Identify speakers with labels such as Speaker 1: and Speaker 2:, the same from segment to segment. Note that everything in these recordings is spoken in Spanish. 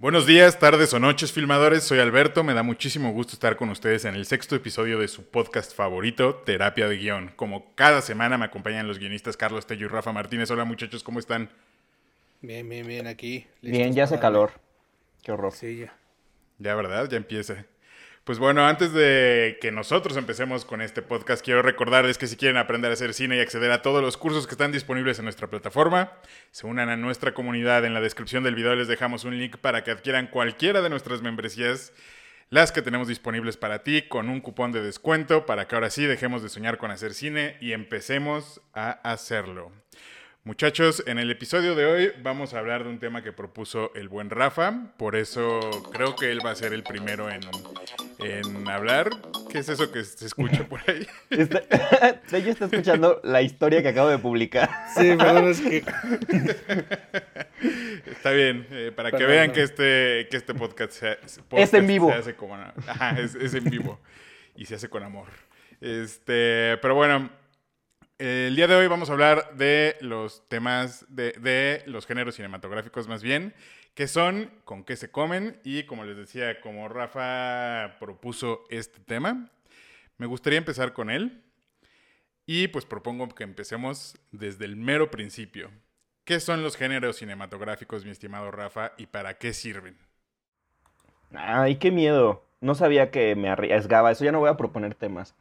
Speaker 1: Buenos días, tardes o noches, filmadores. Soy Alberto. Me da muchísimo gusto estar con ustedes en el sexto episodio de su podcast favorito, Terapia de Guión. Como cada semana me acompañan los guionistas Carlos Tello y Rafa Martínez. Hola, muchachos, ¿cómo están?
Speaker 2: Bien, bien, bien, aquí.
Speaker 3: Bien, ya hace calor. Qué horror.
Speaker 2: Sí, ya.
Speaker 1: Ya, ¿verdad? Ya empieza. Pues bueno, antes de que nosotros empecemos con este podcast, quiero recordarles que si quieren aprender a hacer cine y acceder a todos los cursos que están disponibles en nuestra plataforma, se unan a nuestra comunidad. En la descripción del video les dejamos un link para que adquieran cualquiera de nuestras membresías, las que tenemos disponibles para ti, con un cupón de descuento, para que ahora sí dejemos de soñar con hacer cine y empecemos a hacerlo. Muchachos, en el episodio de hoy vamos a hablar de un tema que propuso el buen Rafa, por eso creo que él va a ser el primero en, en hablar. ¿Qué es eso que se escucha por ahí?
Speaker 3: Está, ella está escuchando la historia que acabo de publicar.
Speaker 2: Sí, perdón, es que...
Speaker 1: Está bien, eh, para que
Speaker 2: Perdón,
Speaker 1: vean
Speaker 2: no.
Speaker 1: que este, que este podcast, se,
Speaker 3: Es en vivo.
Speaker 1: se hace como... Ajá, es, es en vivo y se hace con amor. Este, pero bueno, el día de hoy vamos a hablar de los temas, de, de los géneros cinematográficos más bien, que son con qué se comen y como les decía, como Rafa propuso este tema, me gustaría empezar con él y pues propongo que empecemos desde el mero principio. ¿Qué son los géneros cinematográficos, mi estimado Rafa, y para qué sirven?
Speaker 3: Ay, qué miedo. No sabía que me arriesgaba. Eso ya no voy a proponer temas.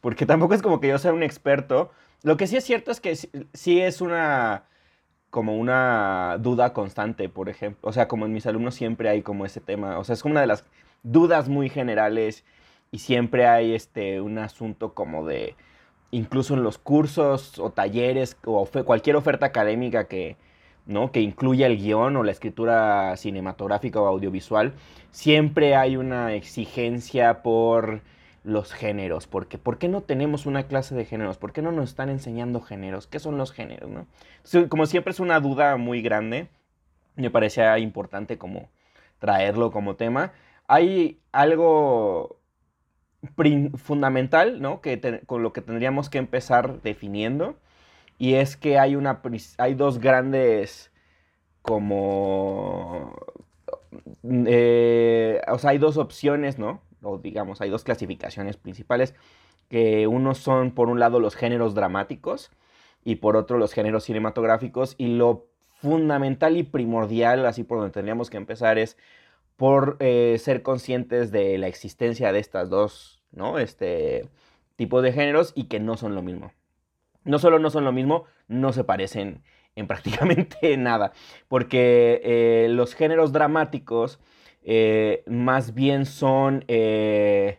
Speaker 3: Porque tampoco es como que yo sea un experto. Lo que sí es cierto es que sí, sí es una. Como una duda constante, por ejemplo. O sea, como en mis alumnos siempre hay como ese tema. O sea, es como una de las dudas muy generales. Y siempre hay este un asunto como de. Incluso en los cursos o talleres o cualquier oferta académica que, ¿no? que incluya el guion o la escritura cinematográfica o audiovisual, siempre hay una exigencia por los géneros. Porque, ¿Por qué no tenemos una clase de géneros? ¿Por qué no nos están enseñando géneros? ¿Qué son los géneros? no? Como siempre es una duda muy grande, me parecía importante como traerlo como tema. Hay algo fundamental, ¿no? Que con lo que tendríamos que empezar definiendo. Y es que hay, una, hay dos grandes como... eh, o sea, hay dos opciones, ¿no? O digamos, hay dos clasificaciones principales. Que unos son, por un lado, los géneros dramáticos y por otro, los géneros cinematográficos. Y lo fundamental y primordial, así por donde tendríamos que empezar, es por eh, ser conscientes de la existencia de estas dos, ¿no? Este tipos de géneros y que no son lo mismo. No solo no son lo mismo, no se parecen en prácticamente nada. Porque eh, los géneros dramáticos eh, más bien son... eh,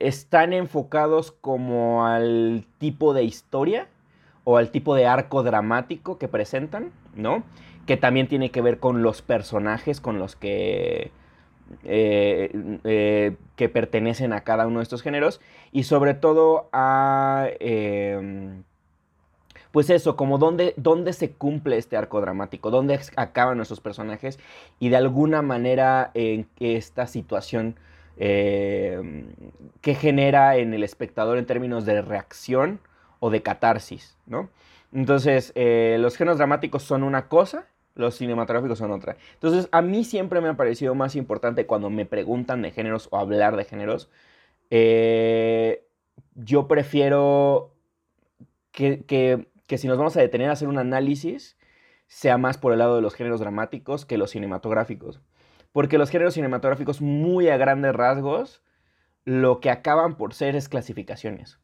Speaker 3: están enfocados como al tipo de historia o al tipo de arco dramático que presentan, ¿no? Que también tiene que ver con los personajes con los que eh, eh, que pertenecen a cada uno de estos géneros y sobre todo a eh, pues eso, como dónde, dónde se cumple este arco dramático, dónde acaban nuestros personajes y de alguna manera en esta situación eh, que genera en el espectador en términos de reacción o de catarsis, ¿no? Entonces, eh, los géneros dramáticos son una cosa, los cinematográficos son otra. Entonces, a mí siempre me ha parecido más importante cuando me preguntan de géneros o hablar de géneros, eh, yo prefiero que, que- que si nos vamos a detener a hacer un análisis, sea más por el lado de los géneros dramáticos que los cinematográficos. Porque los géneros cinematográficos, muy a grandes rasgos, lo que acaban por ser es clasificaciones.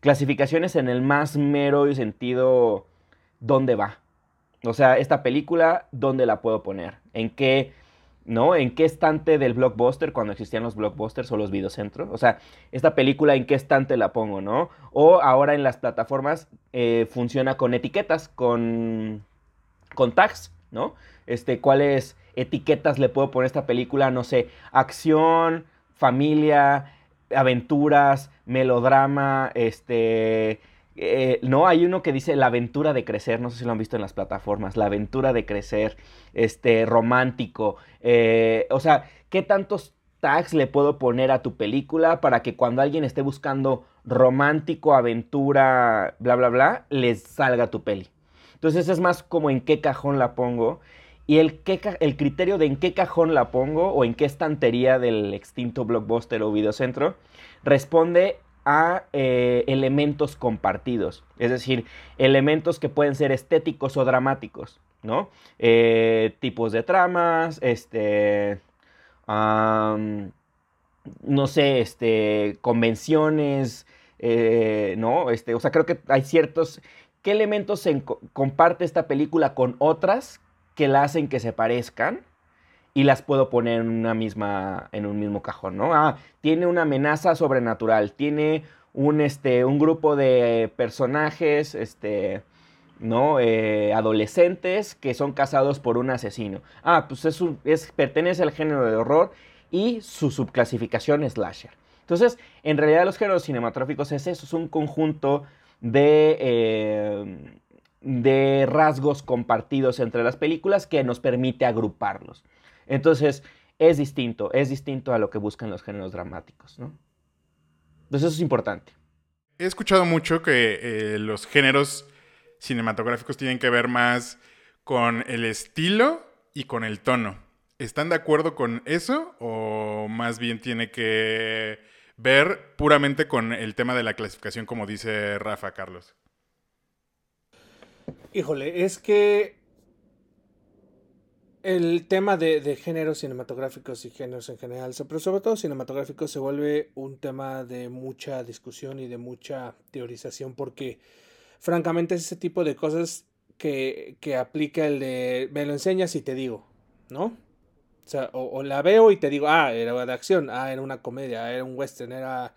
Speaker 3: Clasificaciones en el más mero sentido, ¿dónde va? O sea, esta película, ¿dónde la puedo poner? ¿En qué, no? ¿En qué estante del blockbuster cuando existían los blockbusters o los videocentros? O sea, esta película, ¿en qué estante la pongo, no? O ahora en las plataformas eh, funciona con etiquetas, con, con tags, ¿no? Este, ¿cuáles etiquetas le puedo poner a esta película? No sé, acción, familia, aventuras, melodrama, este... eh, no, hay uno que dice la aventura de crecer, no sé si lo han visto en las plataformas, la aventura de crecer, este, romántico, eh, o sea, ¿qué tantos tags le puedo poner a tu película para que cuando alguien esté buscando romántico, aventura, bla, bla, bla, les salga tu peli? Entonces es más como en qué cajón la pongo. Y el, el criterio de en qué cajón la pongo o en qué estantería del extinto blockbuster o videocentro responde a eh, elementos compartidos, es decir, elementos que pueden ser estéticos o dramáticos, ¿no? Eh, tipos de tramas, este, no sé, este, convenciones, eh, ¿no? Este, o sea, creo que hay ciertos, ¿qué elementos comparte esta película con otras que la hacen que se parezcan? Y las puedo poner en una misma en un mismo cajón, ¿no? Ah, tiene una amenaza sobrenatural, tiene un este un grupo de personajes este ¿no? Eh, adolescentes que son casados por un asesino. Ah, pues es, es pertenece al género de horror y su subclasificación es slasher. Entonces, en realidad los géneros cinematográficos es eso, es un conjunto de, eh, de rasgos compartidos entre las películas que nos permite agruparlos. Entonces, es distinto, es distinto a lo que buscan los géneros dramáticos, ¿no? Entonces, eso es importante.
Speaker 1: He escuchado mucho que eh, los géneros cinematográficos tienen que ver más con el estilo y con el tono. ¿Están de acuerdo con eso o más bien tiene que ver puramente con el tema de la clasificación como dice Rafa Carlos?
Speaker 2: Híjole, es que el tema de, géneros cinematográficos y géneros en general, pero sobre todo cinematográficos, se vuelve un tema de mucha discusión y de mucha teorización porque francamente es ese tipo de cosas que, aplica el de me lo enseñas y te digo, ¿no? O sea, o, la veo y te digo, ah, era de acción, ah, era una comedia, ah, era un western, era...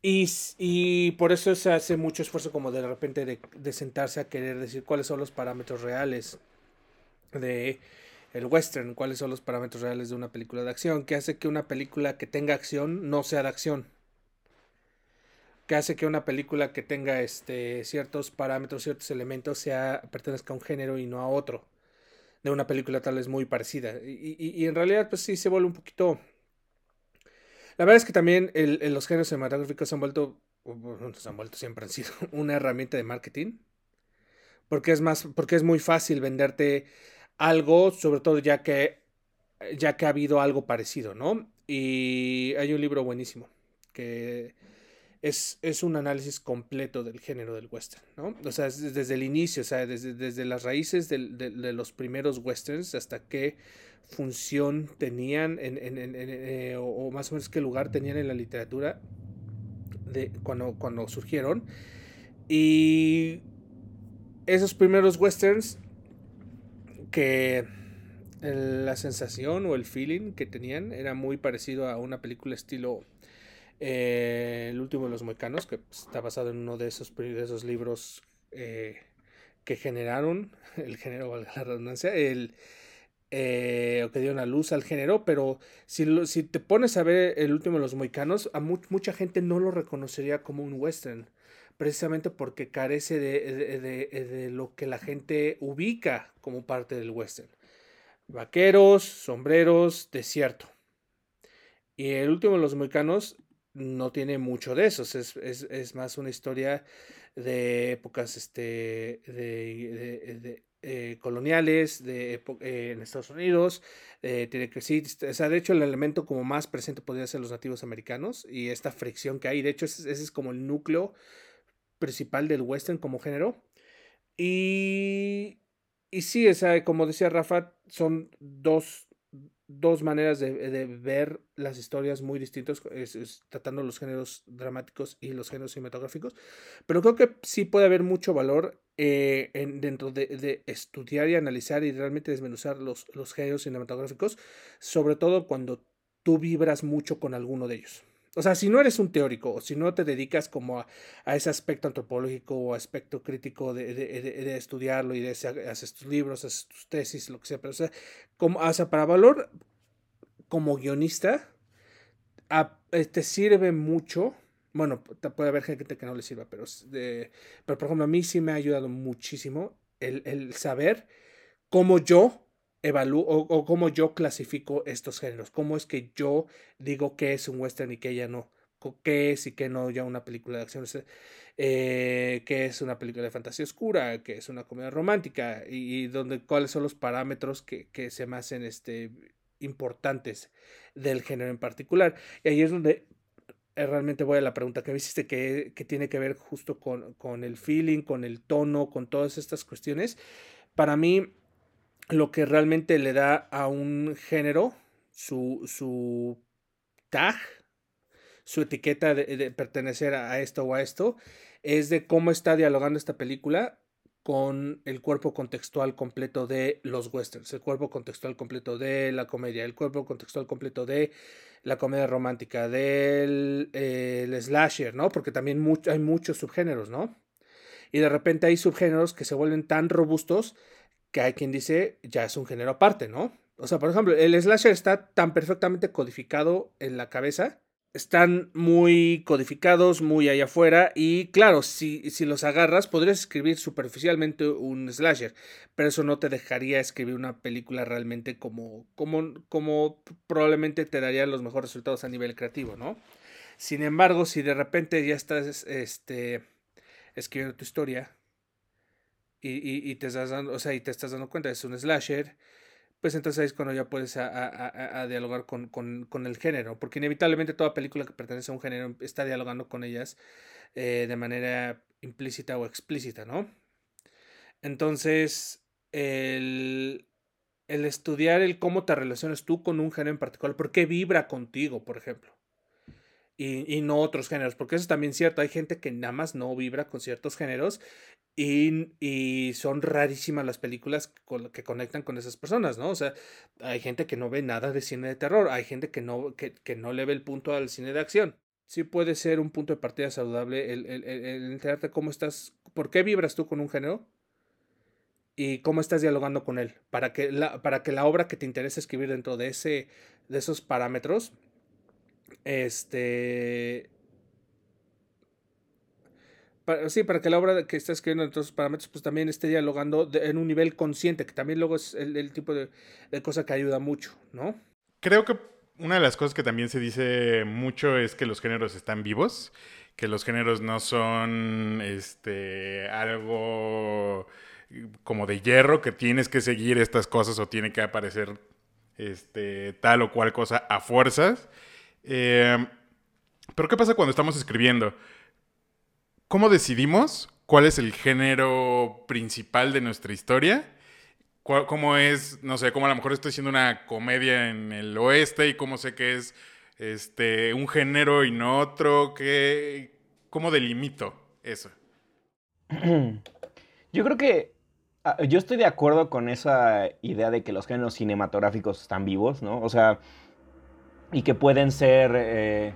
Speaker 2: Y, y, por eso se hace mucho esfuerzo como de repente de, de sentarse a querer decir cuáles son los parámetros reales de el western, cuáles son los parámetros reales de una película de acción, que hace que una película que tenga acción no sea de acción. Que hace que una película que tenga este, ciertos parámetros, ciertos elementos, sea, pertenezca a un género y no a otro. De una película tal vez muy parecida. Y, y, en realidad, pues sí se vuelve un poquito. La verdad es que también el, los géneros cinematográficos se han vuelto. se han vuelto, siempre han sido una herramienta de marketing. Porque es más. Porque es muy fácil venderte algo, sobre todo ya que, ya que ha habido algo parecido, ¿no? Y hay un libro buenísimo que es, es un análisis completo del género del western, ¿no? O sea, desde el inicio, o sea, desde, desde las raíces de, de, los primeros westerns hasta qué función tenían en, en, en, eh, o, más o menos qué lugar tenían en la literatura de cuando, cuando surgieron. Y esos primeros westerns que la sensación o el feeling que tenían era muy parecido a una película estilo eh, El último de los moicanos, que está basado en uno de esos, de esos libros eh, que generaron el género, valga la redundancia, el, eh, o que dieron a luz al género, pero si, si te pones a ver el último de los moicanos, a mucha gente no lo reconocería como un western precisamente porque carece de, lo que la gente ubica como parte del western. Vaqueros, sombreros, desierto. Y el último de los mexicanos no tiene mucho de eso, es, más una historia de épocas este, de, eh, coloniales de eh, en Estados Unidos. Eh, tiene que sí, o sea, de hecho el elemento como más presente podría ser los nativos americanos y esta fricción que hay. De hecho, ese es como el núcleo principal del western como género. Y, y sí, esa, como decía Rafa, son dos, dos maneras de, ver las historias muy distintas, tratando los géneros dramáticos y los géneros cinematográficos. Pero creo que sí puede haber mucho valor eh, en, dentro de, de, estudiar y analizar y realmente desmenuzar los, los géneros cinematográficos, sobre todo cuando tú vibras mucho con alguno de ellos. O sea, si no eres un teórico, o si no te dedicas como a, ese aspecto antropológico o aspecto crítico de, estudiarlo y de hacer tus libros, hacer tus tesis, lo que sea, pero o sea, como, o sea para valor como guionista, eh, te sirve mucho. Bueno, puede haber gente que no le sirva, pero, pero por ejemplo, a mí sí me ha ayudado muchísimo el, el saber cómo yo evalúo o, cómo yo clasifico estos géneros, cómo es que yo digo que es un western y que ya no, qué es y qué no ya una película de acción, eh, qué es una película de fantasía oscura, qué es una comedia romántica y, donde, cuáles son los parámetros que, se me hacen este, importantes del género en particular. Y ahí es donde eh, realmente voy a la pregunta que me hiciste, que, que tiene que ver justo con, con, el feeling, con el tono, con todas estas cuestiones. Para mí, lo que realmente le da a un género su, su tag, su etiqueta de, pertenecer a esto o a esto, es de cómo está dialogando esta película con el cuerpo contextual completo de los westerns, el cuerpo contextual completo de la comedia, el cuerpo contextual completo de la comedia romántica, del slasher, ¿no? Porque también hay muchos subgéneros, ¿no? Y de repente hay subgéneros que se vuelven tan robustos que hay quien dice ya es un género aparte, ¿no? O sea, por ejemplo, el slasher está tan perfectamente codificado en la cabeza están muy codificados, muy allá afuera. Y claro, si, si los agarras, podrías escribir superficialmente un slasher, pero eso no te dejaría escribir una película realmente como, como, como probablemente te daría los mejores resultados a nivel creativo, ¿no? Sin embargo, si de repente ya estás este, escribiendo tu historia y, te estás dando, o sea, y te estás dando cuenta, es un slasher pues entonces es cuando ya puedes a, dialogar con, el género, porque inevitablemente toda película que pertenece a un género está dialogando con ellas eh, de manera implícita o explícita, ¿no? Entonces, el, estudiar el cómo te relacionas tú con un género en particular, por qué vibra contigo, por ejemplo. Y, y, no otros géneros, porque eso es también cierto, hay gente que nada más no vibra con ciertos géneros y, son rarísimas las películas que conectan con esas personas, ¿no? O sea, hay gente que no ve nada de cine de terror, hay gente que no, que, no le ve el punto al cine de acción. Sí puede ser un punto de partida saludable el, el, el, enterarte cómo estás, por qué vibras tú con un género y cómo estás dialogando con él, para que la, para que la obra que te interesa escribir dentro de, ese, de esos parámetros este, sí, para que la obra que estás escribiendo en todos los parámetros, pues también esté dialogando en un nivel consciente, que también luego es el, tipo de, cosa que ayuda mucho, ¿no?
Speaker 1: Creo que una de las cosas que también se dice mucho es que los géneros están vivos, que los géneros no son este algo como de hierro, que tienes que seguir estas cosas o tiene que aparecer este, tal o cual cosa a fuerzas. Eh, pero ¿qué pasa cuando estamos escribiendo? ¿Cómo decidimos cuál es el género principal de nuestra historia? ¿Cómo es, no sé, cómo a lo mejor estoy haciendo una comedia en el oeste y cómo sé que es este, un género y no otro? ¿Qué, ¿Cómo delimito eso?
Speaker 3: Yo creo que ah, yo estoy de acuerdo con esa idea de que los géneros cinematográficos están vivos, ¿no? O sea, y que pueden ser... Eh,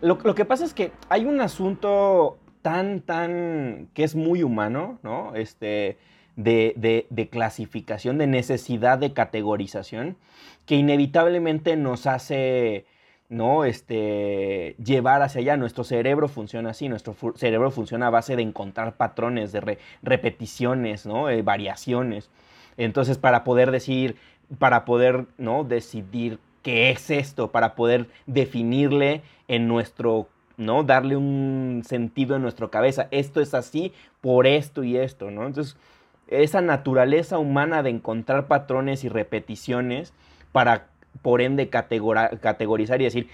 Speaker 3: lo, que pasa es que hay un asunto tan, tan, que es muy humano, ¿no? Este, de, de, clasificación, de necesidad de categorización, que inevitablemente nos hace, ¿no? Este, llevar hacia allá. Nuestro cerebro funciona así, nuestro cerebro funciona a base de encontrar patrones, de repeticiones, ¿no? Eh, variaciones. Entonces, para poder decir, para poder, ¿no? Decidir qué es esto, para poder definirle en nuestro ¿no? Darle un sentido en nuestra cabeza. Esto es así por esto y esto, ¿no? Entonces, esa naturaleza humana de encontrar patrones y repeticiones para, por ende, categorizar y decir,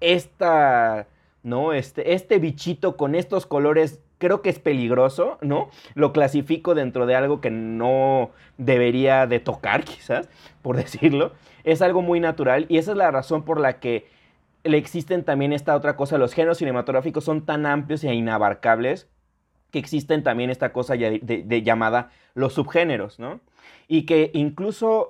Speaker 3: esta, ¿no? Este, este bichito con estos colores creo que es peligroso, ¿no? Lo clasifico dentro de algo que no debería de tocar, quizás, por decirlo. Es algo muy natural y esa es la razón por la que le existen también esta otra cosa, los géneros cinematográficos son tan amplios e inabarcables que existen también esta cosa de, llamada los subgéneros, ¿no? Y que incluso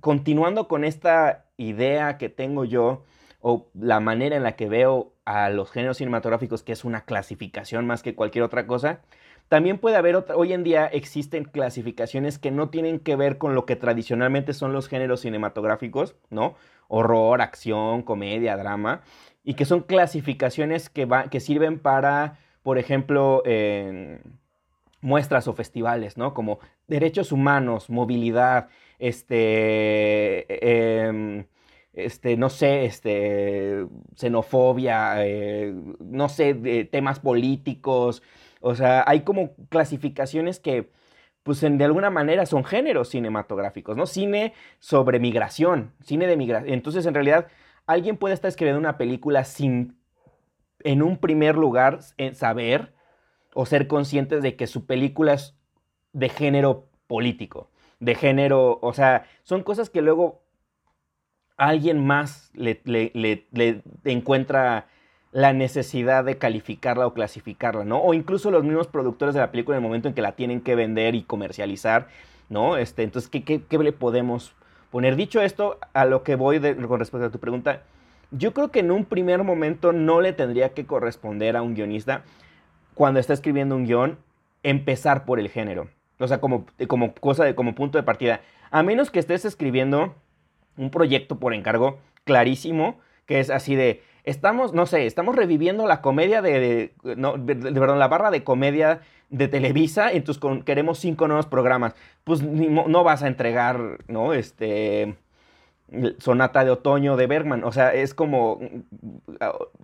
Speaker 3: continuando con esta idea que tengo yo, o la manera en la que veo a los géneros cinematográficos, que es una clasificación más que cualquier otra cosa, también puede haber otra, hoy en día existen clasificaciones que no tienen que ver con lo que tradicionalmente son los géneros cinematográficos, ¿no? horror, acción, comedia, drama, y que son clasificaciones que, que sirven para, por ejemplo, muestras o festivales, ¿no? Como derechos humanos, movilidad, este, em, este, no sé, este, xenofobia, eh, no sé, temas políticos. O sea, hay como clasificaciones que, pues en, de alguna manera son géneros cinematográficos, ¿no? Cine sobre migración, cine de migración. Entonces, en realidad, alguien puede estar escribiendo una película sin, en un primer lugar, saber o ser conscientes de que su película es de género político, de género, o sea, son cosas que luego alguien más le, encuentra la necesidad de calificarla o clasificarla, ¿no? O incluso los mismos productores de la película en el momento en que la tienen que vender y comercializar, ¿no? Este, entonces, ¿qué, qué, le podemos poner? Dicho esto, a lo que voy con respecto a tu pregunta, yo creo que en un primer momento no le tendría que corresponder a un guionista cuando está escribiendo un guion empezar por el género. O sea, como, como cosa de, como punto de partida. A menos que estés escribiendo un proyecto por encargo clarísimo, que es así de, estamos, no sé, estamos reviviendo la comedia de, de, perdón, la barra de comedia de Televisa, entonces queremos cinco nuevos programas. Pues no vas a entregar, ¿no? Este, Sonata de Otoño de Bergman. O sea, es como,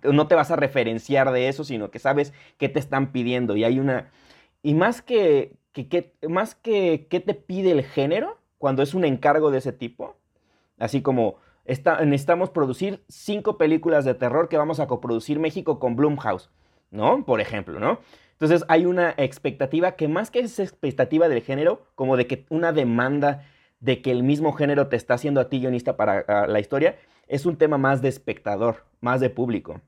Speaker 3: no te vas a referenciar de eso, sino que sabes qué te están pidiendo. Y hay una, y más que, más que qué te pide el género, cuando es un encargo de ese tipo, Así como necesitamos producir cinco películas de terror que vamos a coproducir México con Blumhouse, ¿no? Por ejemplo, ¿no? Entonces hay una expectativa que más que es expectativa del género, como de que una demanda de que el mismo género te está haciendo a ti guionista para la historia, es un tema más de espectador, más de público.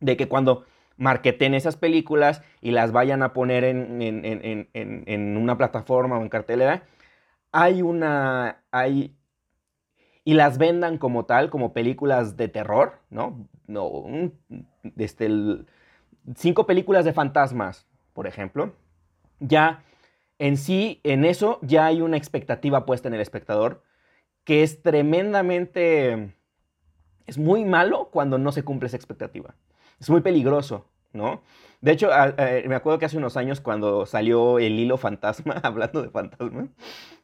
Speaker 3: De que cuando marketen esas películas y las vayan a poner en, en, una plataforma o en cartelera, hay una, hay, y las vendan como tal, como películas de terror, ¿no? No, este, cinco películas de fantasmas, por ejemplo, ya en sí, en eso ya hay una expectativa puesta en el espectador que es tremendamente, es muy malo cuando no se cumple esa expectativa. Es muy peligroso, ¿no? De hecho, me acuerdo que hace unos años cuando salió el hilo fantasma, hablando de fantasma,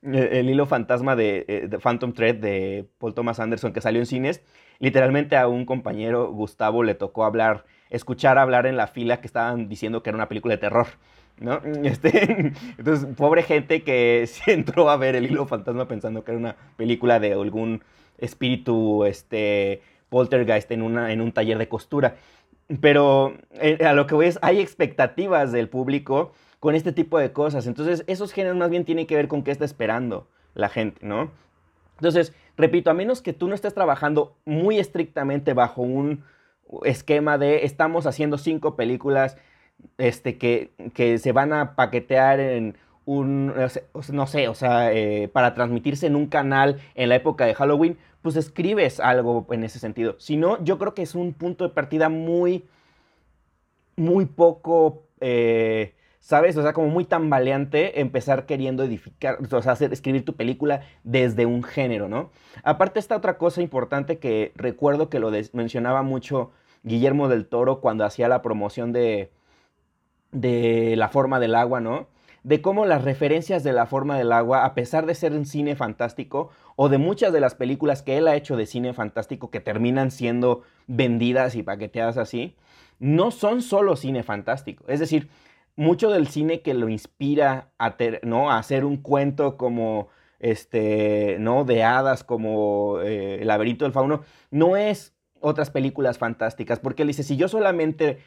Speaker 3: eh, el, hilo fantasma eh, de, Phantom Thread de Paul Thomas Anderson que salió en cines, literalmente a un compañero, Gustavo, le tocó hablar, escuchar hablar en la fila que estaban diciendo que era una película de terror. ¿no? Este, entonces, pobre gente que se entró a ver el hilo fantasma pensando que era una película de algún espíritu este, poltergeist en un taller de costura. Pero eh, a lo que voy es, hay expectativas del público con este tipo de cosas. Entonces, esos géneros más bien tienen que ver con qué está esperando la gente, ¿no? Entonces, repito, a menos que tú no estés trabajando muy estrictamente bajo un esquema de estamos haciendo cinco películas este, que, que se van a paquetear en un, no sé, o sea, eh, para transmitirse en un canal en la época de Halloween, pues escribes algo en ese sentido. Si no, yo creo que es un punto de partida muy, muy poco, eh, ¿sabes? O sea, como muy tambaleante empezar queriendo edificar, o sea, hacer, escribir tu película desde un género, ¿no? Aparte esta otra cosa importante que recuerdo que lo mencionaba mucho Guillermo del Toro cuando hacía la promoción de, de La forma del agua, ¿no? De cómo las referencias de la forma del agua, a pesar de ser un cine fantástico, o de muchas de las películas que él ha hecho de cine fantástico que terminan siendo vendidas y paqueteadas así, no son solo cine fantástico. Es decir, mucho del cine que lo inspira a, ¿no? hacer un cuento como este, ¿no? de hadas, como eh, El laberinto del fauno, no es otras películas fantásticas, porque él dice, si yo solamente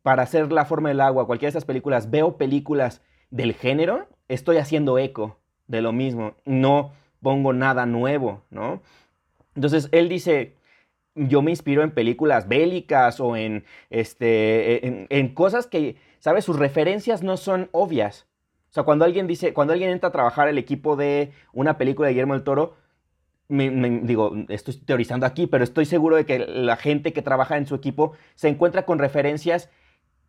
Speaker 3: para hacer La forma del agua, cualquiera de esas películas, veo películas del género, estoy haciendo eco de lo mismo, no pongo nada nuevo, ¿no? Entonces él dice, yo me inspiro en películas bélicas o en, este, en, cosas que, ¿sabes? Sus referencias no son obvias. O sea, cuando alguien dice, cuando alguien entra a trabajar el equipo de una película de Guillermo del Toro, digo, estoy teorizando aquí, pero estoy seguro de que la gente que trabaja en su equipo se encuentra con referencias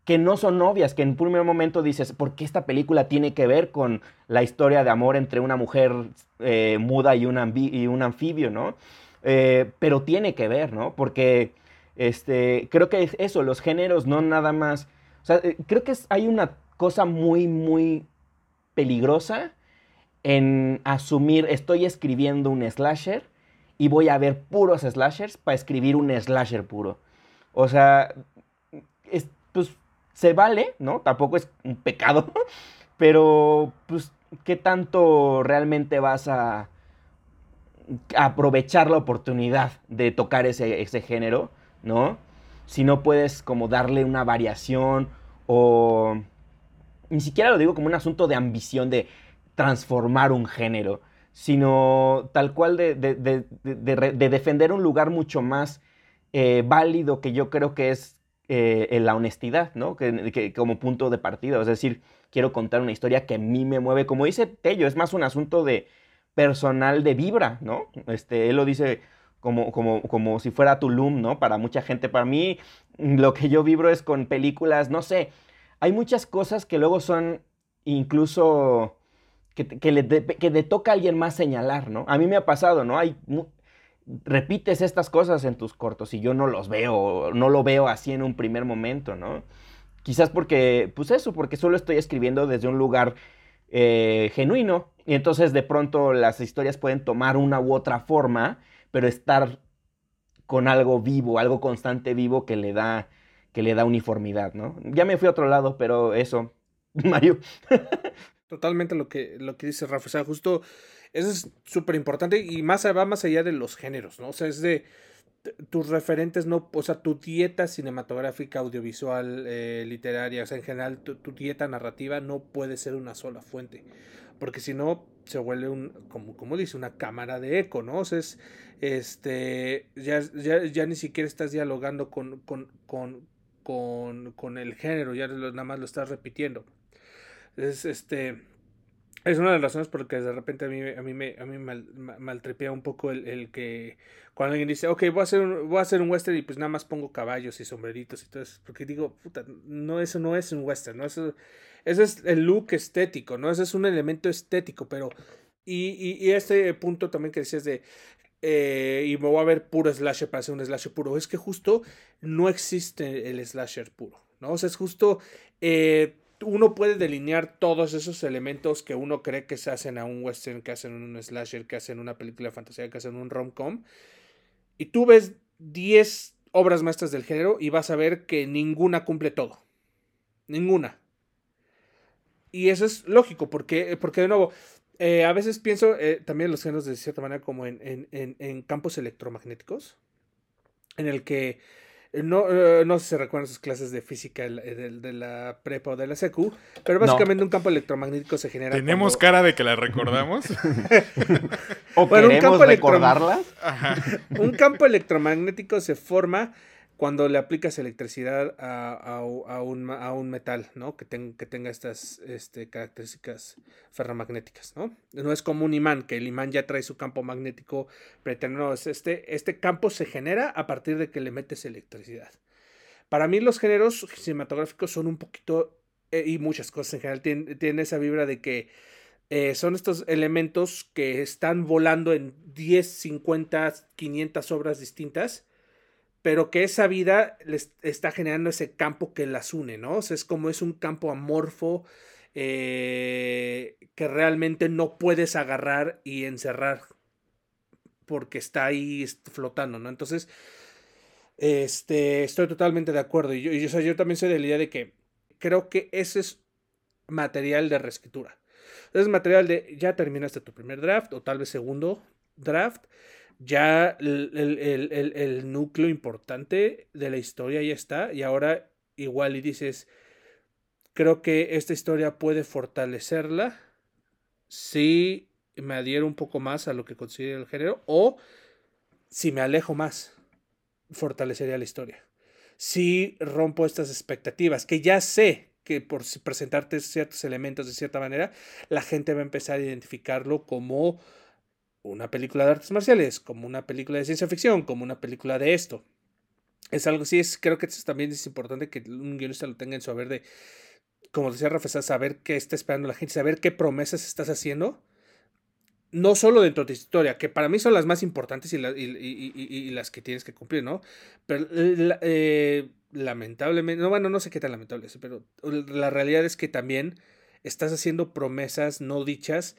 Speaker 3: que no son obvias, que en un primer momento dices, ¿por qué esta película tiene que ver con la historia de amor entre una mujer eh, muda y un, anfibio, ¿no? Eh, pero tiene que ver, ¿no? Porque este, creo que es eso, los géneros no nada más, o sea, eh, creo que hay una cosa muy, muy peligrosa en asumir, estoy escribiendo un slasher y voy a ver puros slashers para escribir un slasher puro. O sea, se vale, ¿no? Tampoco es un pecado, pero pues, ¿qué tanto realmente vas a aprovechar la oportunidad de tocar ese, ese género, ¿no? Si no puedes como darle una variación o ni siquiera lo digo como un asunto de ambición de transformar un género, sino tal cual de, defender un lugar mucho más eh, válido que yo creo que es eh, la honestidad, ¿no? Que, como punto de partida. Es decir, quiero contar una historia que a mí me mueve. Como dice Tello, es más un asunto de personal de vibra, ¿no? Este, él lo dice como, como, como si fuera Tulum, ¿no? Para mucha gente. Para mí, lo que yo vibro es con películas, no sé. Hay muchas cosas que luego son incluso que, le, toca a alguien más señalar, ¿no? A mí me ha pasado, ¿no? Hay, repites estas cosas en tus cortos y yo no los veo, no lo veo así en un primer momento, ¿no? Quizás porque, pues eso, porque solo estoy escribiendo desde un lugar eh, genuino y entonces de pronto las historias pueden tomar una u otra forma, pero estar con algo vivo, algo constante vivo que le da, que le da uniformidad, ¿no? Ya me fui a otro lado, pero eso, Mario.
Speaker 2: Totalmente lo que, lo que dice Rafa. O sea, justo eso es súper importante y más va más allá de los géneros, ¿no? O sea, es de tus referentes, no, o sea, tu dieta cinematográfica, audiovisual, eh, literaria, o sea, en general, tu, dieta narrativa no puede ser una sola fuente, porque si no, se vuelve un, como, como dice, una cámara de eco, ¿no? O sea, es, este, ya, ya, ya ni siquiera estás dialogando con, con, con, con, con el género, ya nada más lo estás repitiendo. Es este. Es una de las razones por las que de repente a mí, a mí me, a mí mal, maltrepea un poco el, el, que cuando alguien dice, ok, voy a, hacer un, voy a hacer un western y pues nada más pongo caballos y sombreritos y todo eso. Porque digo, puta, no, eso no es un western, ¿no? Eso, ese es el look estético, ¿no? Ese es un elemento estético, pero... Y, y, y este punto también que decías de... Eh, y me voy a ver puro slasher para hacer un slasher puro. Es que justo no existe el slasher puro, ¿no? O sea, es justo... Eh, uno puede delinear todos esos elementos que uno cree que se hacen a un western, que hacen un slasher, que hacen una película de fantasía, que hacen un rom-com. Y tú ves 10 obras maestras del género y vas a ver que ninguna cumple todo. Ninguna. Y eso es lógico, porque, porque de nuevo, eh, a veces pienso eh, también los géneros de cierta manera como en, en, en campos electromagnéticos, en el que no, eh, no sé si se recuerdan sus clases de física de, la prepa o de la secu, pero básicamente un campo electromagnético se genera.
Speaker 1: ¿Tenemos cara de que la recordamos?
Speaker 3: ¿O bueno, un campo recordarla?
Speaker 2: un campo electromagnético se forma cuando le aplicas electricidad a, a, un, a un, metal, ¿no? Que, que tenga estas este, características ferromagnéticas, ¿no? No es como un imán, que el imán ya trae su campo magnético pretendido. Este, este campo se genera a partir de que le metes electricidad. Para mí los géneros cinematográficos son un poquito, eh, y muchas cosas en general, tienen, esa vibra de que eh, son estos elementos que están volando en 10, 50, 500 obras distintas pero que esa vida les está generando ese campo que las une, ¿no? O sea, es como es un campo amorfo eh, que realmente no puedes agarrar y encerrar porque está ahí flotando, ¿no? Entonces, este, estoy totalmente de acuerdo. Y yo, yo, yo también soy de la idea de que creo que ese es material de reescritura. Es material de ya terminaste tu primer draft o tal vez segundo draft ya el, núcleo importante de la historia ya está y ahora igual y dices, creo que esta historia puede fortalecerla si me adhiero un poco más a lo que considero el género o si me alejo más, fortalecería la historia. Si rompo estas expectativas, que ya sé que por presentarte ciertos elementos de cierta manera, la gente va a empezar a identificarlo como una película de artes marciales, como una película de ciencia ficción, como una película de esto. Es algo, sí, es, creo que también es importante que un guionista lo tenga en su haber de, como decía Rafa, saber qué está esperando la gente, saber qué promesas estás haciendo. No solo dentro de tu historia, que para mí son las más importantes y, y, las que tienes que cumplir, ¿no? Pero eh, lamentablemente, no, bueno, no sé qué tan lamentable es, pero la realidad es que también estás haciendo promesas no dichas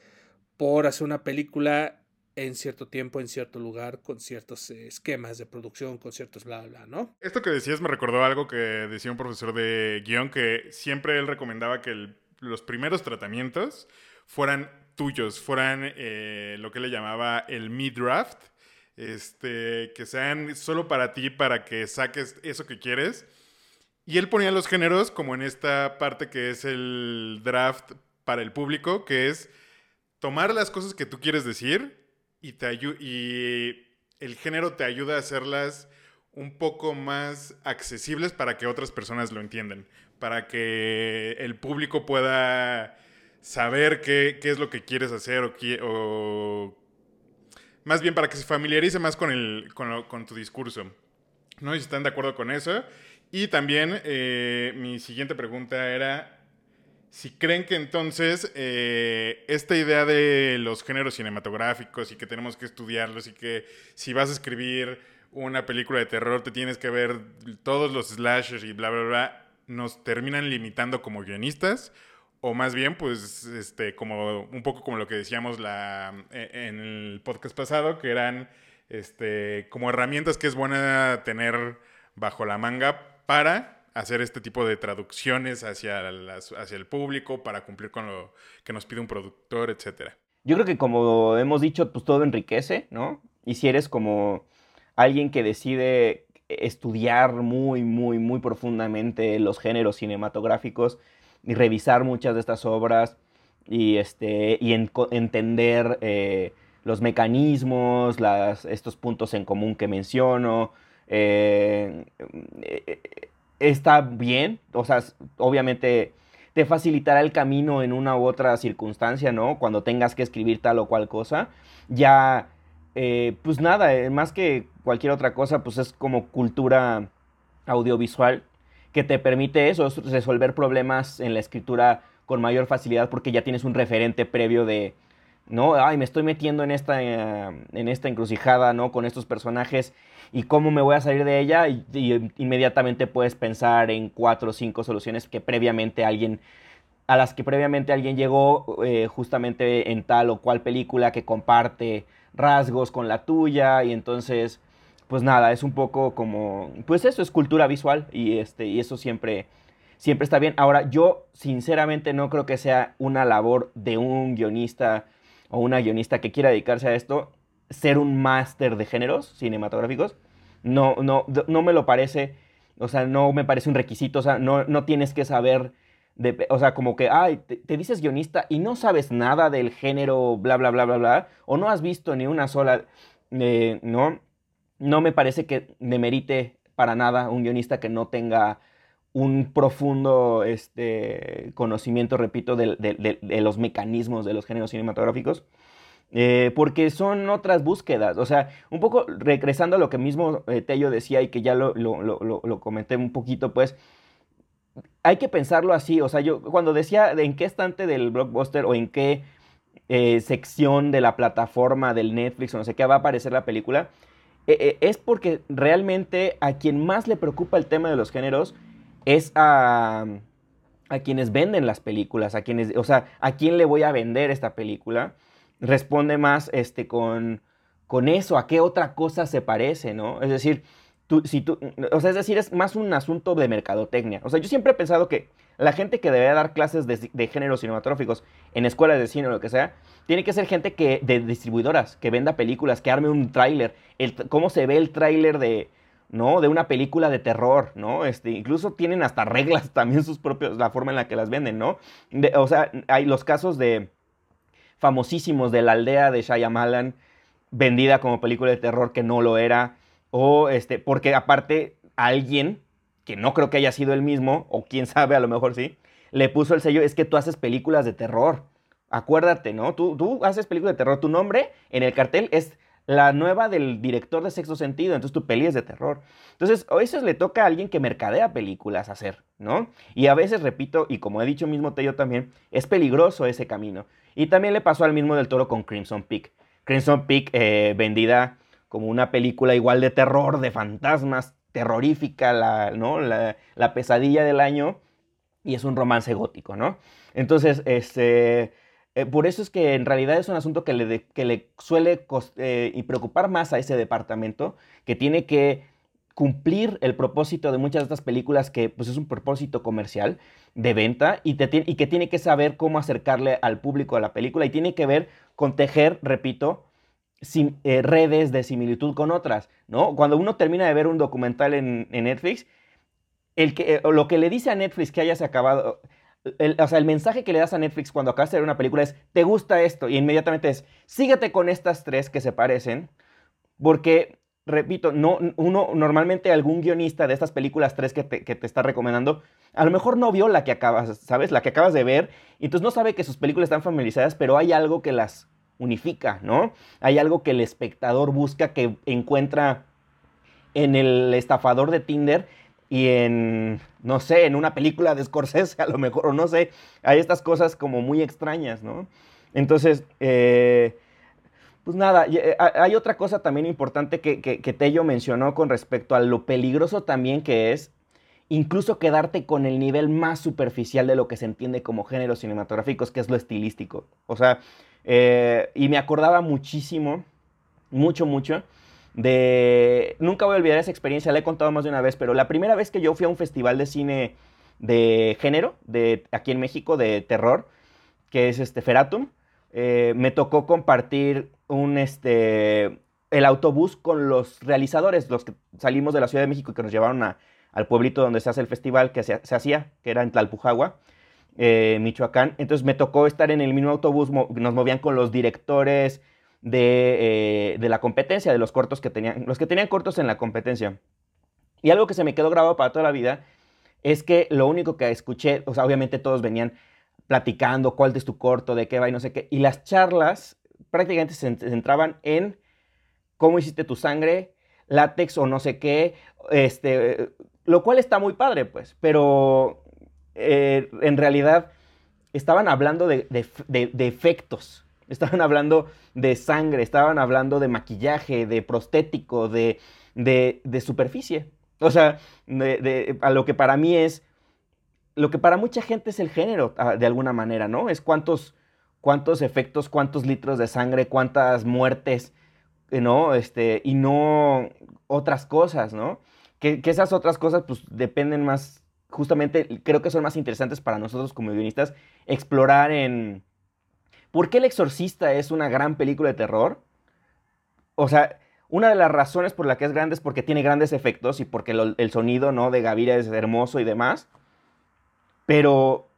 Speaker 2: por hacer una película en cierto tiempo, en cierto lugar, con ciertos eh, esquemas de producción, con ciertos bla, bla, ¿no?
Speaker 1: Esto que decías me recordó algo que decía un profesor de guion, que siempre él recomendaba que los primeros tratamientos fueran tuyos, fueran eh, lo que le llamaba el mid-draft, este, que sean solo para ti, para que saques eso que quieres. Y él ponía los géneros como en esta parte que es el draft para el público, que es tomar las cosas que tú quieres decir y, te y el género te ayuda a hacerlas un poco más accesibles para que otras personas lo entiendan, para que el público pueda saber qué, es lo que quieres hacer o, o, más bien para que se familiarice más con, el, con, tu discurso. ¿No? si están de acuerdo con eso. Y también eh, mi siguiente pregunta era si creen que entonces eh, esta idea de los géneros cinematográficos y que tenemos que estudiarlos y que si vas a escribir una película de terror te tienes que ver todos los slashers y bla, bla, bla, nos terminan limitando como guionistas o más bien, pues, este, como un poco como lo que decíamos la, e, en el podcast pasado, que eran este, como herramientas que es buena tener bajo la manga para hacer este tipo de traducciones hacia, hacia el público para cumplir con lo que nos pide un productor, etcétera.
Speaker 3: Yo creo que como hemos dicho, pues todo enriquece, ¿no? Y si eres como alguien que decide estudiar muy, muy, muy profundamente los géneros cinematográficos y revisar muchas de estas obras y, este, y entender eh, los mecanismos, estos puntos en común que menciono, eh, está bien, o sea, obviamente te facilitará el camino en una u otra circunstancia, ¿no? Cuando tengas que escribir tal o cual cosa, ya, eh, pues nada, eh, más que cualquier otra cosa, pues es como cultura audiovisual que te permite eso, resolver problemas en la escritura con mayor facilidad porque ya tienes un referente previo de, ¿no? Ay, me estoy metiendo en esta, eh, en esta encrucijada, ¿no? Con estos personajes y cómo me voy a salir de ella y, inmediatamente puedes pensar en cuatro o cinco soluciones que previamente alguien a las que previamente alguien llegó eh, justamente en tal o cual película que comparte rasgos con la tuya y entonces pues nada es un poco como pues eso es cultura visual y este y eso siempre siempre está bien ahora yo sinceramente no creo que sea una labor de un guionista o una guionista que quiera dedicarse a esto ser un máster de géneros cinematográficos. No, no, no me lo parece, o sea, no me parece un requisito, o sea, no, no tienes que saber, o sea, como que, ay, te, dices guionista y no sabes nada del género, bla, bla, bla, bla, bla, o no has visto ni una sola, eh, ¿no? No me parece que demerite para nada un guionista que no tenga un profundo este, conocimiento, repito, de, los mecanismos de los géneros cinematográficos. Eh, porque son otras búsquedas. O sea, un poco regresando a lo que mismo eh, Tello decía y que ya lo, lo, comenté un poquito, pues hay que pensarlo así. O sea, yo cuando decía de en qué estante del blockbuster o en qué eh, sección de la plataforma del Netflix o no sé qué va a aparecer la película, es porque realmente a quien más le preocupa el tema de los géneros es a, a quienes venden las películas, a quienes, o sea, a quién le voy a vender esta película responde más este, con, con eso, a qué otra cosa se parece, ¿no? Es decir, tú, si tú, o sea, es decir, es más un asunto de mercadotecnia. O sea, yo siempre he pensado que la gente que debe dar clases de, de géneros cinematográficos en escuelas de cine o lo que sea, tiene que ser gente que, de distribuidoras, que venda películas, que arme un tráiler, cómo se ve el tráiler de, ¿no? De una película de terror, ¿no? Este, incluso tienen hasta reglas también sus propios, la forma en la que las venden, ¿no? o sea, hay los casos de, famosísimos de la aldea de Shyamalan, vendida como película de terror que no lo era, o este, porque aparte alguien, que no creo que haya sido el mismo, o quién sabe, a lo mejor sí, le puso el sello, es que tú haces películas de terror. Acuérdate, ¿no? Tú, tú haces películas de terror. Tu nombre en el cartel es la nueva del director de Sexto Sentido, entonces tu peli es de terror. Entonces, a veces le toca a alguien que mercadea películas hacer, ¿no? Y a veces, repito, y como he dicho mismo Tello también, es peligroso ese camino. Y también le pasó al mismo del toro con Crimson Peak. Crimson Peak, eh, vendida como una película igual de terror, de fantasmas, terrorífica, la, ¿no? la, pesadilla del año, y es un romance gótico, ¿no? Entonces, este, Eh, por eso es que en realidad es un asunto que le, que le suele eh, y preocupar más a ese departamento, que tiene que cumplir el propósito de muchas de estas películas que pues es un propósito comercial de venta y, y que tiene que saber cómo acercarle al público a la película y tiene que ver con tejer, repito, eh, redes de similitud con otras, ¿no? Cuando uno termina de ver un documental en, Netflix, el que, lo que le dice a Netflix que hayas acabado, o sea, el mensaje que le das a Netflix cuando acabas de ver una película es, te gusta esto, y inmediatamente es, síguete con estas tres que se parecen, porque, repito, no, uno, normalmente algún guionista de estas películas tres que te, que te está recomendando, a lo mejor no vio la que acabas, ¿sabes? La que acabas de ver, y entonces no sabe que sus películas están familiarizadas, pero hay algo que las unifica, ¿no? Hay algo que el espectador busca, que encuentra en el estafador de Tinder y en, no sé, en una película de Scorsese a lo mejor, o no sé, hay estas cosas como muy extrañas, ¿no? Entonces, eh, pues nada, eh, hay otra cosa también importante que, que, Tello mencionó con respecto a lo peligroso también que es incluso quedarte con el nivel más superficial de lo que se entiende como géneros cinematográficos, que es lo estilístico. O sea, eh, y me acordaba muchísimo, mucho, mucho, de... Nunca voy a olvidar esa experiencia, la he contado más de una vez, pero la primera vez que yo fui a un festival de cine de género, de, aquí en México, de terror, que es este Feratum, eh, me tocó compartir un, este, el autobús con los realizadores, los que salimos de la Ciudad de México y que nos llevaron al pueblito donde se hace el festival que se, se hacía, que era en Tlalpujagua. Eh, Michoacán. Entonces me tocó estar en el mismo autobús, nos movían con los directores eh, de, la competencia, de los cortos que tenían, los que tenían cortos en la competencia. Y algo que se me quedó grabado para toda la vida es que lo único que escuché, o sea, obviamente todos venían platicando cuál es tu corto, de qué va y no sé qué, y las charlas prácticamente se centraban en cómo hiciste tu sangre, látex o no sé qué, este, lo cual está muy padre, pues, pero eh, en realidad estaban hablando de, efectos, estaban hablando de sangre, estaban hablando de maquillaje, de prostético, de, superficie. O sea, a lo que para mí es, lo que para mucha gente es el género, de alguna manera, ¿no? Es cuántos, cuántos efectos, cuántos litros de sangre, cuántas muertes, ¿no? Este, y no otras cosas, ¿no? Que, que esas otras cosas, pues, dependen más justamente creo que son más interesantes para nosotros como guionistas explorar en por qué El Exorcista es una gran película de terror. O sea, una de las razones por la que es grande es porque tiene grandes efectos y porque el sonido ¿no? de Gavira es hermoso y demás. Pero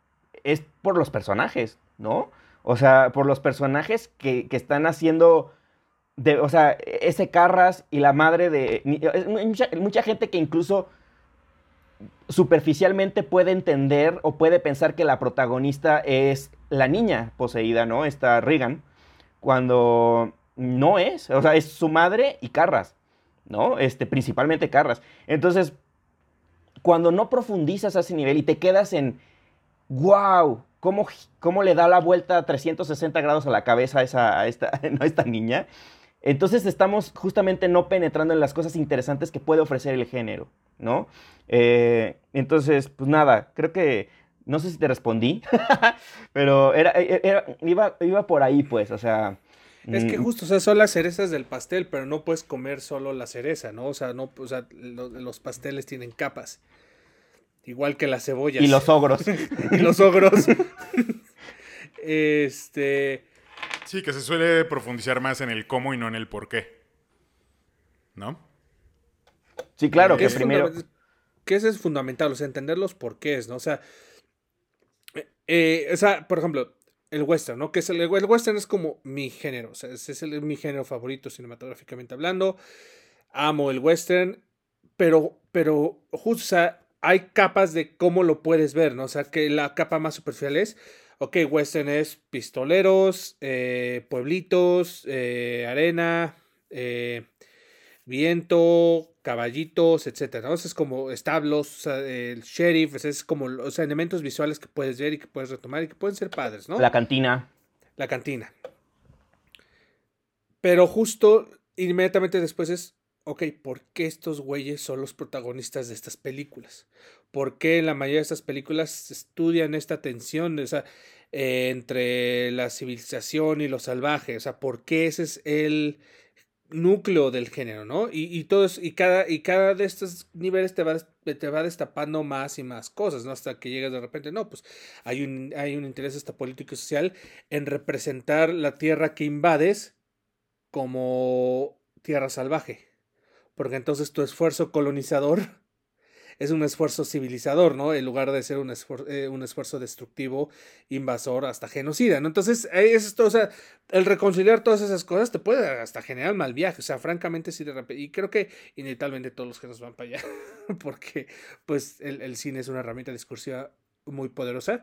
Speaker 3: es por los personajes, ¿no? O sea, por los personajes que, están haciendo... De, o sea, ese Carras y la madre de... mucha gente que incluso superficialmente puede entender o puede pensar que la protagonista es la niña poseída, ¿no? Esta Regan, cuando no es, o sea, es su madre y Carras, ¿no? Este, principalmente Carras. Entonces, cuando no profundizas a ese nivel y te quedas en, wow, ¿cómo, cómo le da la vuelta a 360 grados a la cabeza a, esa, esta, a esta niña? Entonces estamos justamente no penetrando en las cosas interesantes que puede ofrecer el género, ¿no? Eh, entonces, pues nada, creo que, no sé si te respondí, pero era, iba, iba por ahí, pues, o sea...
Speaker 2: Es que mm. justo, o sea, son las cerezas del pastel, pero no puedes comer solo la cereza, ¿no? O sea, no, o sea, los pasteles tienen capas. Igual que las cebollas.
Speaker 3: Y los ogros.
Speaker 2: y los ogros. este.
Speaker 1: Sí, que se suele profundizar más en el cómo y no en el por qué. ¿No?
Speaker 3: Sí, claro, que primero.
Speaker 2: Que eso es fundamental, o sea, entender los porqués, ¿no? O sea, eh, o sea, por ejemplo, el western, ¿no? Que es el, el, western es como mi género, o sea, ese es mi género favorito cinematográficamente hablando. Amo el western, pero, pero justo, o sea, hay capas de cómo lo puedes ver, ¿no? O sea, que la capa más superficial es, ok, western es pistoleros, eh, pueblitos, eh, arena, eh, viento, caballitos, etcétera. ¿no? es como establos, el sheriff, es como los elementos visuales que puedes ver y que puedes retomar y que pueden ser padres, ¿no?
Speaker 3: La cantina.
Speaker 2: La cantina. Pero justo inmediatamente después es, ok, ¿por qué estos güeyes son los protagonistas de estas películas? Por qué la mayoría de estas películas estudian esta tensión entre la civilización y lo salvaje, o sea, por qué ese es el núcleo del género, ¿no? Y, y, y, cada, y cada de estos niveles te va, te va destapando más y más cosas, ¿no? Hasta que llegas de repente, no, pues hay un, hay un interés hasta político y social en representar la tierra que invades como tierra salvaje. Porque entonces tu esfuerzo colonizador es un esfuerzo civilizador, ¿no? En lugar de ser un, eh, un esfuerzo destructivo, invasor, hasta genocida, ¿no? Entonces, es esto, o sea, el reconciliar todas esas cosas te puede hasta generar mal viaje, o sea, francamente sí de repente, y creo que inevitablemente todos los géneros van para allá, porque pues el, cine es una herramienta discursiva muy poderosa,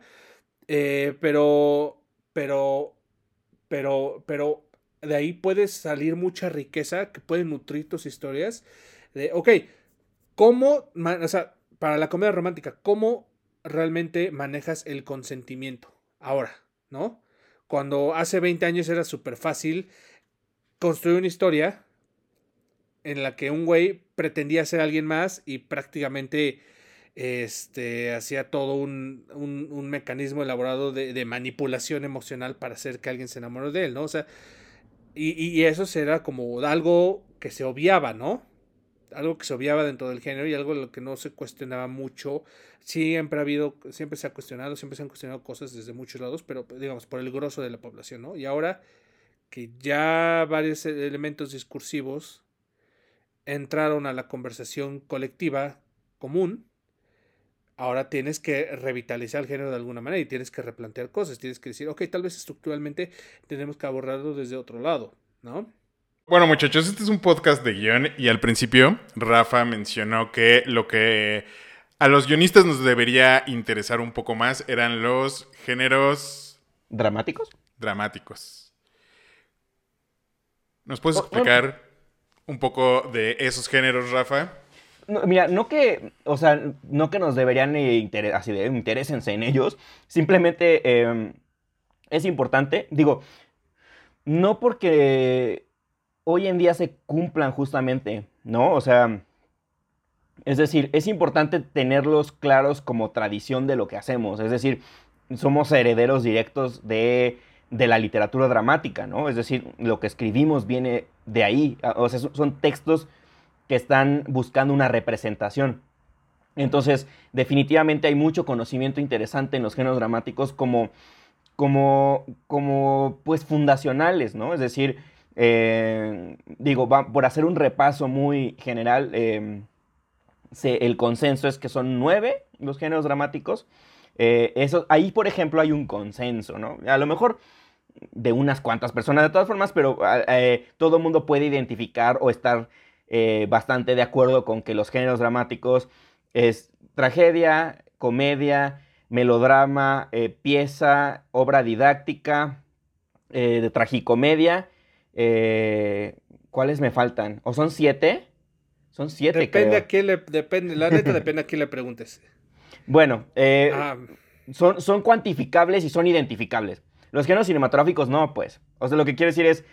Speaker 2: eh, pero, pero, pero, pero de ahí puede salir mucha riqueza que puede nutrir tus historias de, ok, ¿Cómo, o sea, para la comedia romántica, cómo realmente manejas el consentimiento ahora, ¿no? Cuando hace 20 años era súper fácil construir una historia en la que un güey pretendía ser alguien más y prácticamente este, hacía todo un, un, mecanismo elaborado de, manipulación emocional para hacer que alguien se enamore de él, ¿no? O sea, y, y eso era como algo que se obviaba, ¿no? Algo que se obviaba dentro del género y algo de lo que no se cuestionaba mucho. Siempre ha habido, siempre se ha cuestionado, siempre se han cuestionado cosas desde muchos lados, pero digamos por el grosso de la población, ¿no? Y ahora que ya varios elementos discursivos entraron a la conversación colectiva común, ahora tienes que revitalizar el género de alguna manera y tienes que replantear cosas, tienes que decir, ok, tal vez estructuralmente tenemos que abordarlo desde otro lado, ¿no?
Speaker 1: Bueno, muchachos, este es un podcast de guion y al principio Rafa mencionó que lo que a los guionistas nos debería interesar un poco más eran los géneros...
Speaker 3: ¿Dramáticos?
Speaker 1: Dramáticos. ¿Nos puedes oh, explicar un poco de esos géneros, Rafa?
Speaker 3: mira, no que, o sea, no que nos deberían así de interésense en ellos, simplemente em, es importante, digo, no porque hoy en día se cumplan justamente, ¿no? O sea, es decir, es importante tenerlos claros como tradición de lo que hacemos, es decir, somos herederos directos de, la literatura dramática, ¿no? Es decir, lo que escribimos viene de ahí, o sea, son textos que están buscando una representación. Entonces, definitivamente hay mucho conocimiento interesante en los géneros dramáticos como, como, como, pues, fundacionales, ¿no? Es decir, eh, digo, por hacer un repaso muy general, em, el consenso es que son nueve los géneros dramáticos. Eh, eso, ahí, por ejemplo, hay un consenso, ¿no? A lo mejor de unas cuantas personas de todas formas, pero eh, todo el mundo puede identificar o estar bastante de acuerdo con que los géneros dramáticos es tragedia, comedia, melodrama, pieza, obra didáctica, de tragicomedia eh, ¿Cuáles me faltan? ¿O son siete? Son siete,
Speaker 2: Depende a quién le... Depende, la neta depende a quién le preguntes.
Speaker 3: Bueno, eh, ah. son, son cuantificables y son identificables. Los géneros cinematográficos no, pues. O sea, lo que quiero decir es,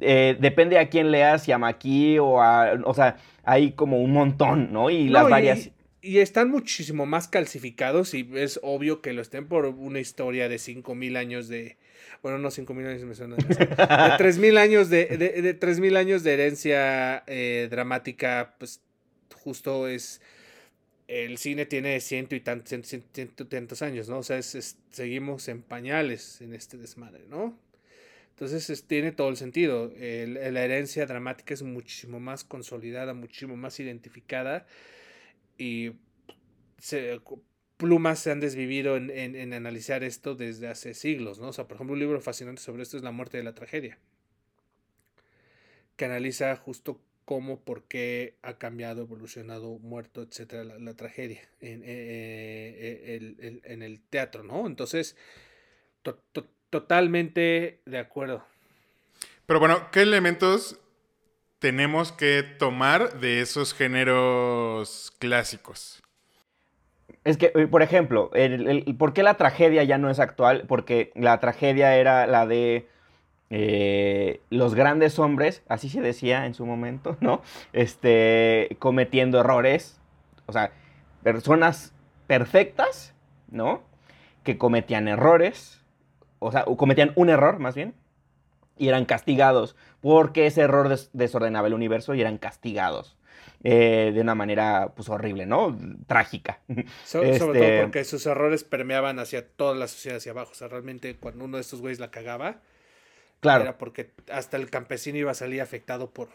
Speaker 3: eh, depende a quién leas, si a Maki o a... O sea, hay como un montón, ¿no? Y las varias...
Speaker 2: Y, están muchísimo más calcificados y es obvio que lo estén por una historia de 5.000 años de, bueno, no 5.000 años me suena, de 3.000 años de, de, años de herencia eh, dramática, pues justo es, el cine tiene ciento y tantos, años, ¿no? O sea, seguimos en pañales en este desmadre, ¿no? Entonces tiene todo el sentido. la herencia dramática es muchísimo más consolidada, muchísimo más identificada y se, plumas se han desvivido en, analizar esto desde hace siglos, ¿no? O sea, por ejemplo, un libro fascinante sobre esto es La muerte de la tragedia, que analiza justo cómo, por qué ha cambiado, evolucionado, muerto, etcétera, la, tragedia en, eh, eh, en, el teatro, ¿no? Entonces, totalmente de acuerdo.
Speaker 1: Pero bueno, ¿qué elementos tenemos que tomar de esos géneros clásicos?
Speaker 3: Es que, eh, por ejemplo, ¿por qué la tragedia ya no es actual? Porque la tragedia era la de eh, los grandes hombres, así se decía en su momento, ¿no? Este, cometiendo errores. O sea, personas perfectas, ¿no? Que cometían errores, o sea, cometían un error más bien, y eran castigados porque ese error desordenaba el universo y eran castigados. Eh, de una manera pues horrible, ¿no? Trágica.
Speaker 2: Sobre todo este, porque sus errores permeaban hacia toda la sociedad hacia abajo. O sea, realmente cuando uno de estos güeyes la cagaba, claro. era porque hasta el campesino iba a salir afectado por...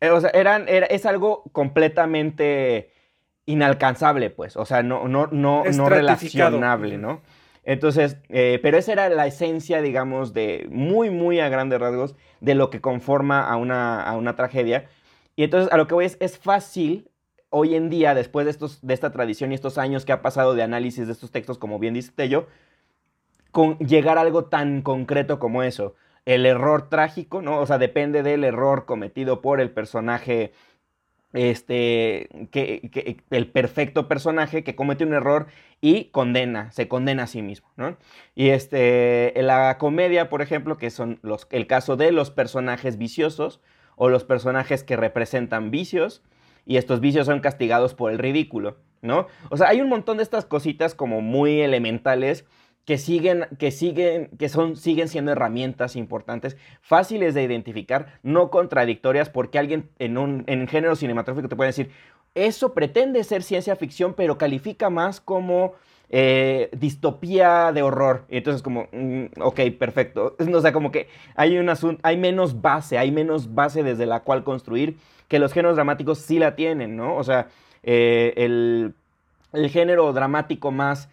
Speaker 3: Eh, o sea, eran, era, es algo completamente inalcanzable, pues. O sea, no, no, no, no relacionable, ¿no? Entonces, eh, pero esa era la esencia, digamos, de muy, muy a grandes rasgos de lo que conforma a una, a una tragedia. Y entonces a lo que voy es, es fácil hoy en día, después de, estos, de esta tradición y estos años que ha pasado de análisis de estos textos, como bien dice Tello, con llegar a algo tan concreto como eso. El error trágico, ¿no? O sea, depende del error cometido por el personaje, este, que, el perfecto personaje que comete un error y condena, se condena a sí mismo, ¿no? Y este, la comedia, por ejemplo, que son los, el caso de los personajes viciosos, o los personajes que representan vicios y estos vicios son castigados por el ridículo, ¿no? O sea, hay un montón de estas cositas como muy elementales que siguen, que siguen, que son, siguen siendo herramientas importantes, fáciles de identificar, no contradictorias, porque alguien en un en género cinematográfico te puede decir, eso pretende ser ciencia ficción, pero califica más como eh, distopía de horror. Y entonces como, mm, ok, perfecto. O sea, como que hay, un hay menos base, hay menos base desde la cual construir que los géneros dramáticos sí la tienen, ¿no? O sea, eh, el, el género dramático más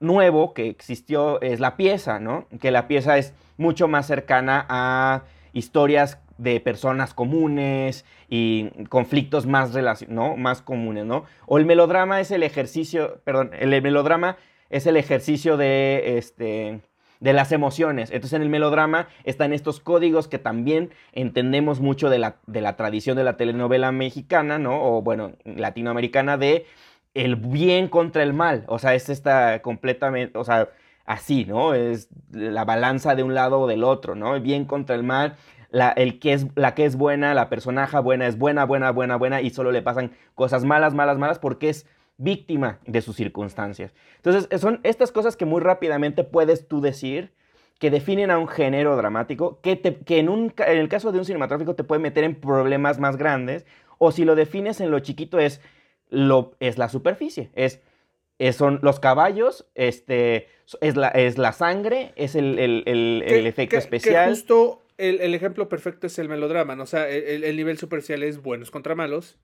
Speaker 3: nuevo que existió es la pieza, ¿no? Que la pieza es mucho más cercana a historias de personas comunes y conflictos más, ¿no? más comunes, ¿no? O el melodrama es el ejercicio, perdón, el melodrama es el ejercicio de, este, de las emociones. Entonces en el melodrama están estos códigos que también entendemos mucho de la, de la tradición de la telenovela mexicana, ¿no? O bueno, latinoamericana de el bien contra el mal. O sea, es esta completamente, o sea, así, ¿no? Es la balanza de un lado o del otro, ¿no? El bien contra el mal la, el que es, la que es buena, la personaje buena es buena, buena, buena, buena y solo le pasan cosas malas, malas, malas porque es víctima de sus circunstancias. Entonces, son estas cosas que muy rápidamente puedes tú decir que definen a un género dramático, que, que en, un, en el caso de un cinematográfico te puede meter en problemas más grandes, o si lo defines en lo chiquito es, lo, es la superficie, es, son los caballos, este, es, la, es la sangre, es el, efecto especial.
Speaker 2: justo el, ejemplo perfecto es el melodrama, ¿no? O sea, el, nivel superficial es buenos contra malos,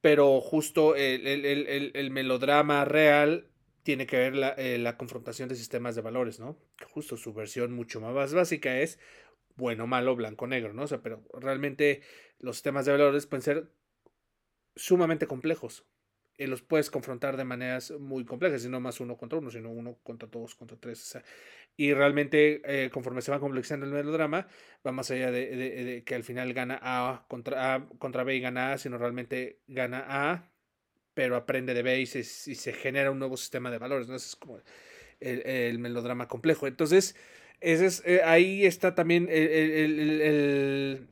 Speaker 2: pero justo el, melodrama real tiene que ver la, eh, la, confrontación de sistemas de valores, ¿no? Justo su versión mucho más básica es bueno, malo, blanco, negro, ¿no? O sea, pero realmente los sistemas de valores pueden ser sumamente complejos los puedes confrontar de maneras muy complejas, y no más uno contra uno, sino uno contra todos, contra tres. y realmente, eh, conforme se va complexando el melodrama, va más allá de, que al final gana A contra A contra B y gana A, sino realmente gana A, pero aprende de B y se, se genera un nuevo sistema de valores. ¿no? Ese es como el, melodrama complejo. Entonces, ese es, eh, ahí está también el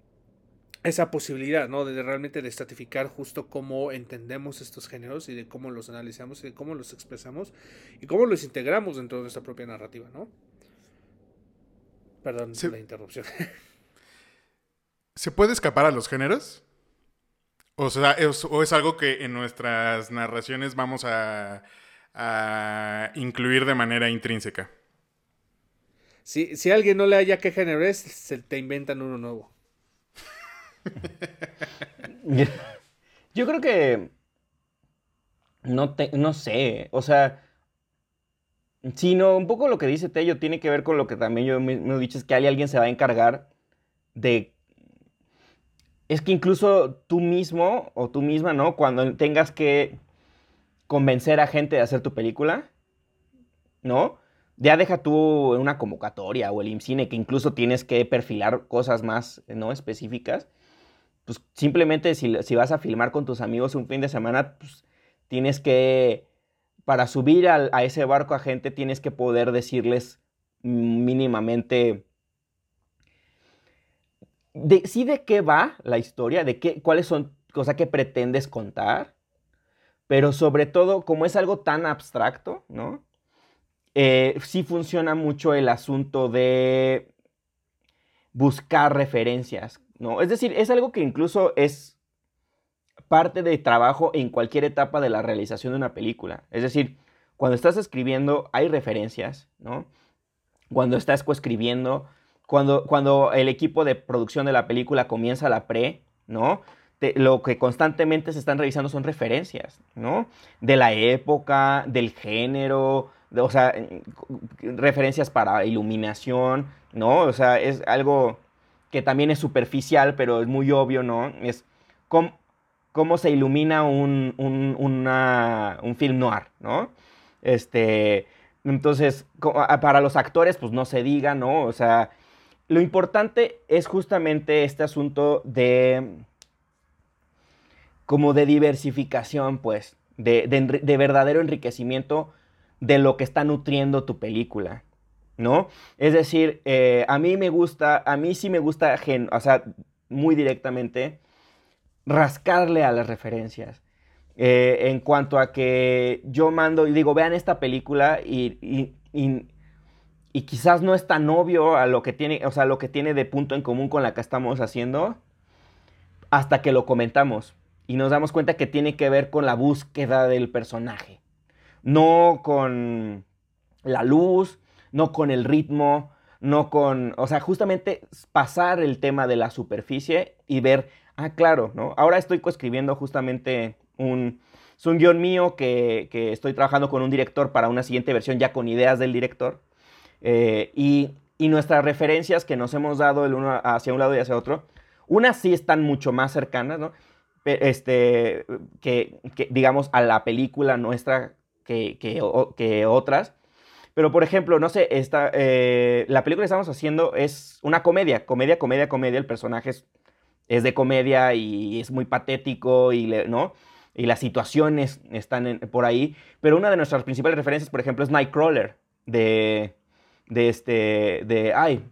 Speaker 2: esa posibilidad, ¿no? De realmente de estratificar justo cómo entendemos estos géneros y de cómo los analizamos y de cómo los expresamos y cómo los integramos dentro de nuestra propia narrativa, ¿no? Perdón la interrupción.
Speaker 1: ¿Se puede escapar a los géneros? O sea, es, o es algo que en nuestras narraciones vamos a, a incluir de manera intrínseca.
Speaker 2: Si, si alguien no le haya qué género es, se te inventan uno nuevo.
Speaker 3: Yo creo que. No, te, no sé. O sea. Sino un poco lo que dice Tello tiene que ver con lo que también yo me, he dicho: es que alguien se va a encargar de. Es que incluso tú mismo o tú misma, ¿no? Cuando tengas que convencer a gente de hacer tu película, ¿no? Ya deja tú una convocatoria o el IMCINE que incluso tienes que perfilar cosas más, ¿no? Específicas pues simplemente si, vas a filmar con tus amigos un fin de semana, pues tienes que, para subir a, ese barco a gente, tienes que poder decirles mínimamente, de, sí de qué va la historia, de qué, cuáles son, cosas que pretendes contar, pero sobre todo, como es algo tan abstracto, ¿no? Eh, sí funciona mucho el asunto de buscar referencias, ¿no? Es decir, es algo que incluso es parte de trabajo en cualquier etapa de la realización de una película. Es decir, cuando estás escribiendo hay referencias, ¿no? Cuando estás coescribiendo, cuando, cuando el equipo de producción de la película comienza la pre, ¿no? lo que constantemente se están revisando son referencias, ¿no? De la época, del género, o sea, referencias para iluminación, ¿no? O sea, es algo que también es superficial, pero es muy obvio, ¿no? Es cómo, se ilumina un, un, film noir, ¿no? Este, entonces, para los actores, pues no se diga, ¿no? O sea, lo importante es justamente este asunto de como de diversificación, pues, de, de, verdadero enriquecimiento de lo que está nutriendo tu película, ¿no? Es decir, eh, a mí me gusta, a mí sí me gusta, o sea, muy directamente, rascarle a las referencias. Eh, en cuanto a que yo mando y digo, vean esta película y, y, y, quizás no es tan obvio a lo que tiene, o sea, lo que tiene de punto en común con la que estamos haciendo, hasta que lo comentamos y nos damos cuenta que tiene que ver con la búsqueda del personaje, no con la luz, no con el ritmo, no con, o sea, justamente pasar el tema de la superficie y ver, ah, claro, ¿no? Ahora estoy coescribiendo justamente un, es un guion mío que, estoy trabajando con un director para una siguiente versión ya con ideas del director. Eh, y, y, nuestras referencias que nos hemos dado el uno hacia un lado y hacia otro, unas sí están mucho más cercanas, ¿no? este, que, digamos, a la película nuestra que, que, otras. Pero, por ejemplo, no sé, esta, eh, la película que estamos haciendo es una comedia, comedia, comedia, comedia. El personaje es, es de comedia y es muy patético y, ¿no? y las situaciones están por ahí. Pero una de nuestras principales referencias, por ejemplo, es Nightcrawler de, de este, de, ay,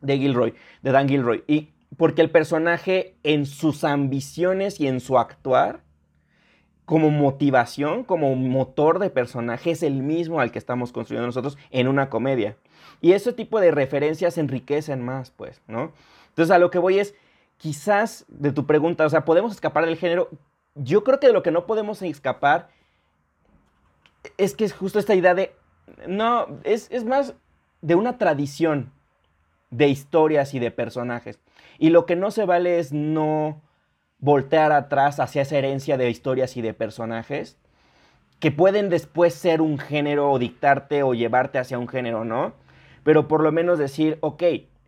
Speaker 3: de Gilroy, de Dan Gilroy. Y porque el personaje en sus ambiciones y en su actuar, como motivación, como motor de personaje, es el mismo al que estamos construyendo nosotros en una comedia. Y ese tipo de referencias enriquecen más, pues, ¿no? Entonces a lo que voy es, quizás de tu pregunta, o sea, ¿podemos escapar del género? Yo creo que de lo que no podemos escapar es que es justo esta idea de, no, es, es más de una tradición de historias y de personajes. Y lo que no se vale es no voltear atrás hacia esa herencia de historias y de personajes que pueden después ser un género o dictarte o llevarte hacia un género, ¿no? Pero por lo menos decir, ok,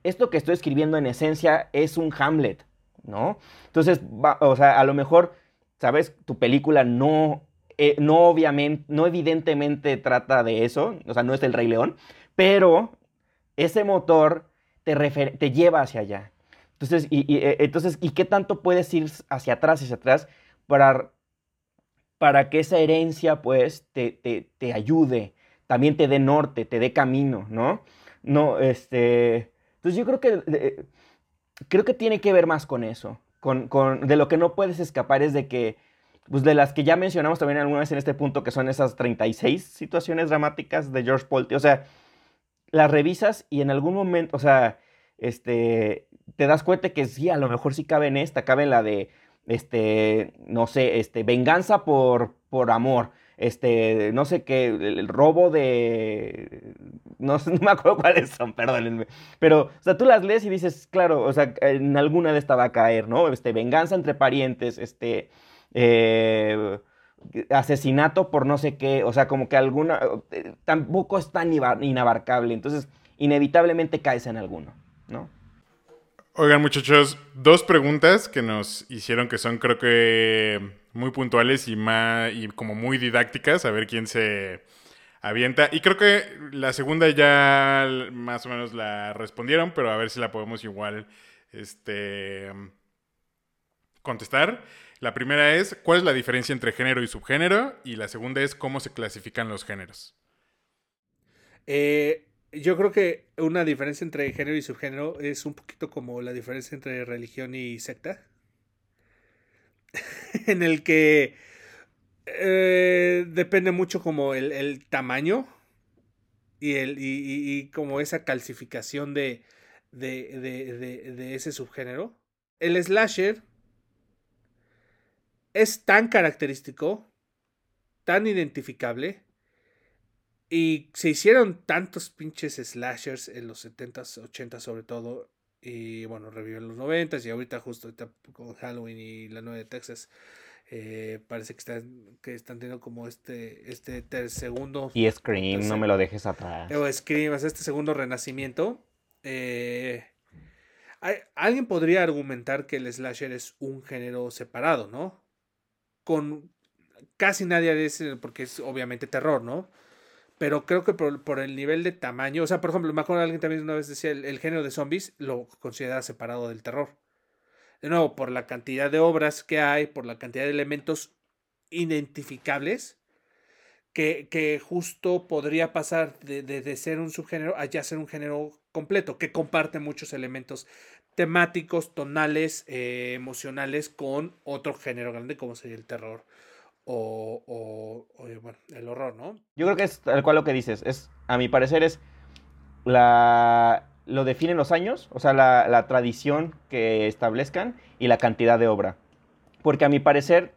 Speaker 3: esto que estoy escribiendo en esencia es un Hamlet, ¿no? Entonces, o sea, a lo mejor, ¿sabes? Tu película no, eh, no obviamente, no evidentemente trata de eso, o sea, no es el Rey León, pero ese motor te lleva hacia allá. Entonces y, eh, entonces, ¿y qué tanto puedes ir hacia atrás, hacia atrás, para, para que esa herencia, pues, te, te, ayude, también te dé norte, te dé camino, ¿no? No, este... Entonces yo creo que, creo que tiene que ver más con eso, con, con, de lo que no puedes escapar es de que, pues de las que ya mencionamos también alguna vez en este punto, que son esas 36 situaciones dramáticas de George Polte, o sea, las revisas y en algún momento, o sea, este, te das cuenta que sí, a lo mejor sí cabe en esta, cabe en la de, este, no sé, este, venganza por, por amor, este, no sé qué, el, robo de, no, no, me acuerdo cuáles son, perdónenme, pero, o sea, tú las lees y dices, claro, o sea, en alguna de esta va a caer, ¿no? Este, venganza entre parientes, este, eh, asesinato por no sé qué, o sea, como que alguna, eh, tampoco es tan inabarcable, entonces inevitablemente caes en alguno, ¿no?
Speaker 1: Oigan muchachos, dos preguntas que nos hicieron que son creo que muy puntuales y, más, y como muy didácticas, a ver quién se avienta. Y creo que la segunda ya más o menos la respondieron, pero a ver si la podemos igual este, contestar. La primera es, ¿cuál es la diferencia entre género y subgénero? Y la segunda es, ¿cómo se clasifican los géneros?
Speaker 2: Eh, yo creo que una diferencia entre género y subgénero es un poquito como la diferencia entre religión y secta. en el que Eh, depende mucho como el, tamaño y, el, y, como esa calcificación de, de, de, ese subgénero. El slasher es tan característico, tan identificable, y se hicieron tantos pinches slashers en los 70s, 80s sobre todo, y bueno, reviven los 90s y ahorita justo con Halloween y la nueva de Texas. Eh, parece que están, que están teniendo como este, este segundo.
Speaker 3: Y Scream, no me lo dejes atrás.
Speaker 2: O Scream, es este segundo renacimiento. Eh, alguien podría argumentar que el slasher es un género separado, ¿no? Con casi nadie dice, porque es obviamente terror, ¿no? Pero creo que por, el nivel de tamaño, o sea, por ejemplo, me acuerdo alguien también una vez decía, el, el género de zombies lo considera separado del terror. De nuevo, por la cantidad de obras que hay, por la cantidad de elementos identificables, que, que justo podría pasar de, ser un subgénero a ya ser un género completo, que comparte muchos elementos temáticos, tonales, eh, emocionales con otro género grande como sería el terror o, el horror, ¿no?
Speaker 3: Yo creo que es tal cual lo que dices. Es, a mi parecer, es la, lo definen los años, o sea, la, tradición que establezcan y la cantidad de obra. Porque a mi parecer,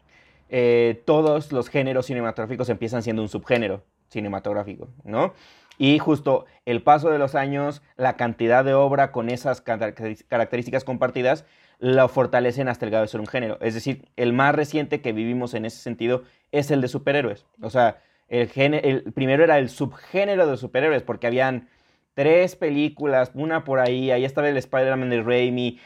Speaker 3: eh, todos los géneros cinematográficos empiezan siendo un subgénero cinematográfico, ¿no? Y justo el paso de los años, la cantidad de obra con esas características compartidas, lo fortalecen hasta el grado de ser un género. Es decir, el más reciente que vivimos en ese sentido es el de superhéroes. O sea, el, el primero era el subgénero de superhéroes, porque habían tres películas, una por ahí, ahí estaba el Spider-Man de Raimi,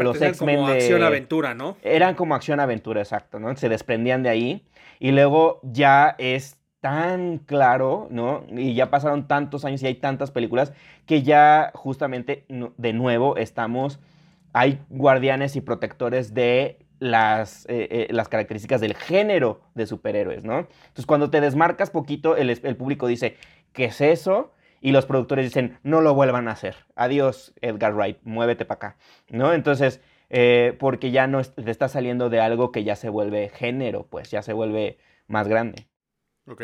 Speaker 3: los X-Men de...
Speaker 2: acción-aventura, ¿no?
Speaker 3: Eran como acción-aventura, exacto, ¿no? Se desprendían de ahí y luego ya es tan claro, ¿no? Y ya pasaron tantos años y hay tantas películas que ya justamente de nuevo estamos, hay guardianes y protectores de las, eh, eh, las características del género de superhéroes, ¿no? Entonces cuando te desmarcas poquito, el, el público dice, ¿qué es eso? y los productores dicen, no lo vuelvan a hacer. Adiós, Edgar Wright, muévete para acá. ¿No? Entonces, eh, porque ya no te está saliendo de algo que ya se vuelve género, pues ya se vuelve más grande.
Speaker 1: Ok.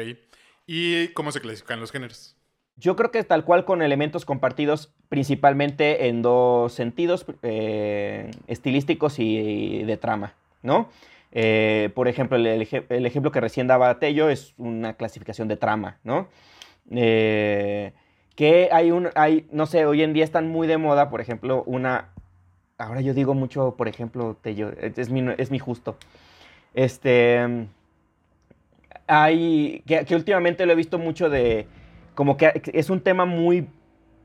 Speaker 1: ¿Y cómo se clasifican los géneros?
Speaker 3: Yo creo que tal cual con elementos compartidos principalmente en dos sentidos, eh, estilísticos y de trama, ¿no? Eh, por ejemplo, el, ejemplo que recién daba Tello es una clasificación de trama, ¿no? Eh, que hay un, hay, no sé, hoy en día están muy de moda, por ejemplo, una, ahora yo digo mucho, por ejemplo, Tello, es mi, es mi justo, este, hay, que, últimamente lo he visto mucho de, como que es un tema muy,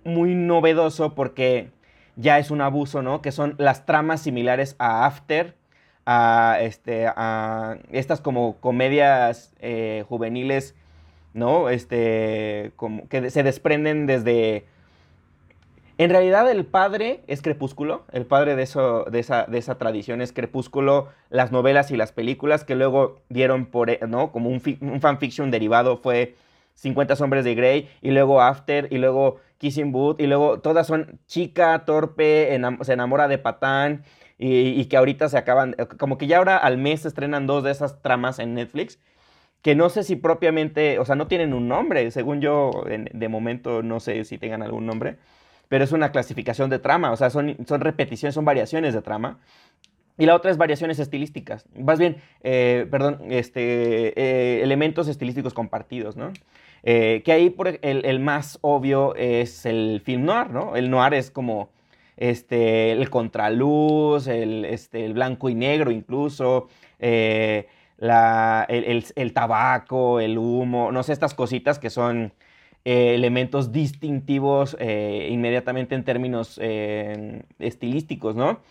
Speaker 3: muy novedoso porque ya es un abuso, ¿no? Que son las tramas similares a After, a, este, a estas como comedias eh, juveniles ¿no? Este, como que se desprenden desde... En realidad el padre es Crepúsculo, el padre de, eso, de, esa, de esa tradición es Crepúsculo, las novelas y las películas que luego dieron por, ¿no? Como un fanfiction derivado fue 50 sombras de Grey y luego After y luego Kissing Booth y luego todas son chica, torpe, se enamora de Patán y, que ahorita se acaban, como que ya ahora al mes estrenan dos de esas tramas en Netflix que no sé si propiamente, o sea, no tienen un nombre, según yo, de momento no sé si tengan algún nombre, pero es una clasificación de trama, o sea, son, son repeticiones, son variaciones de trama. Y la otra es variaciones estilísticas, más bien, eh, perdón, este, eh, elementos estilísticos compartidos, ¿no? Eh, que ahí por el, el, más obvio es el film noir, ¿no? El noir es como este, el contraluz, el, este, el blanco y negro incluso, la, el, tabaco, el humo, no sé, estas cositas que son eh, elementos distintivos eh, inmediatamente en términos eh, estilísticos, ¿no?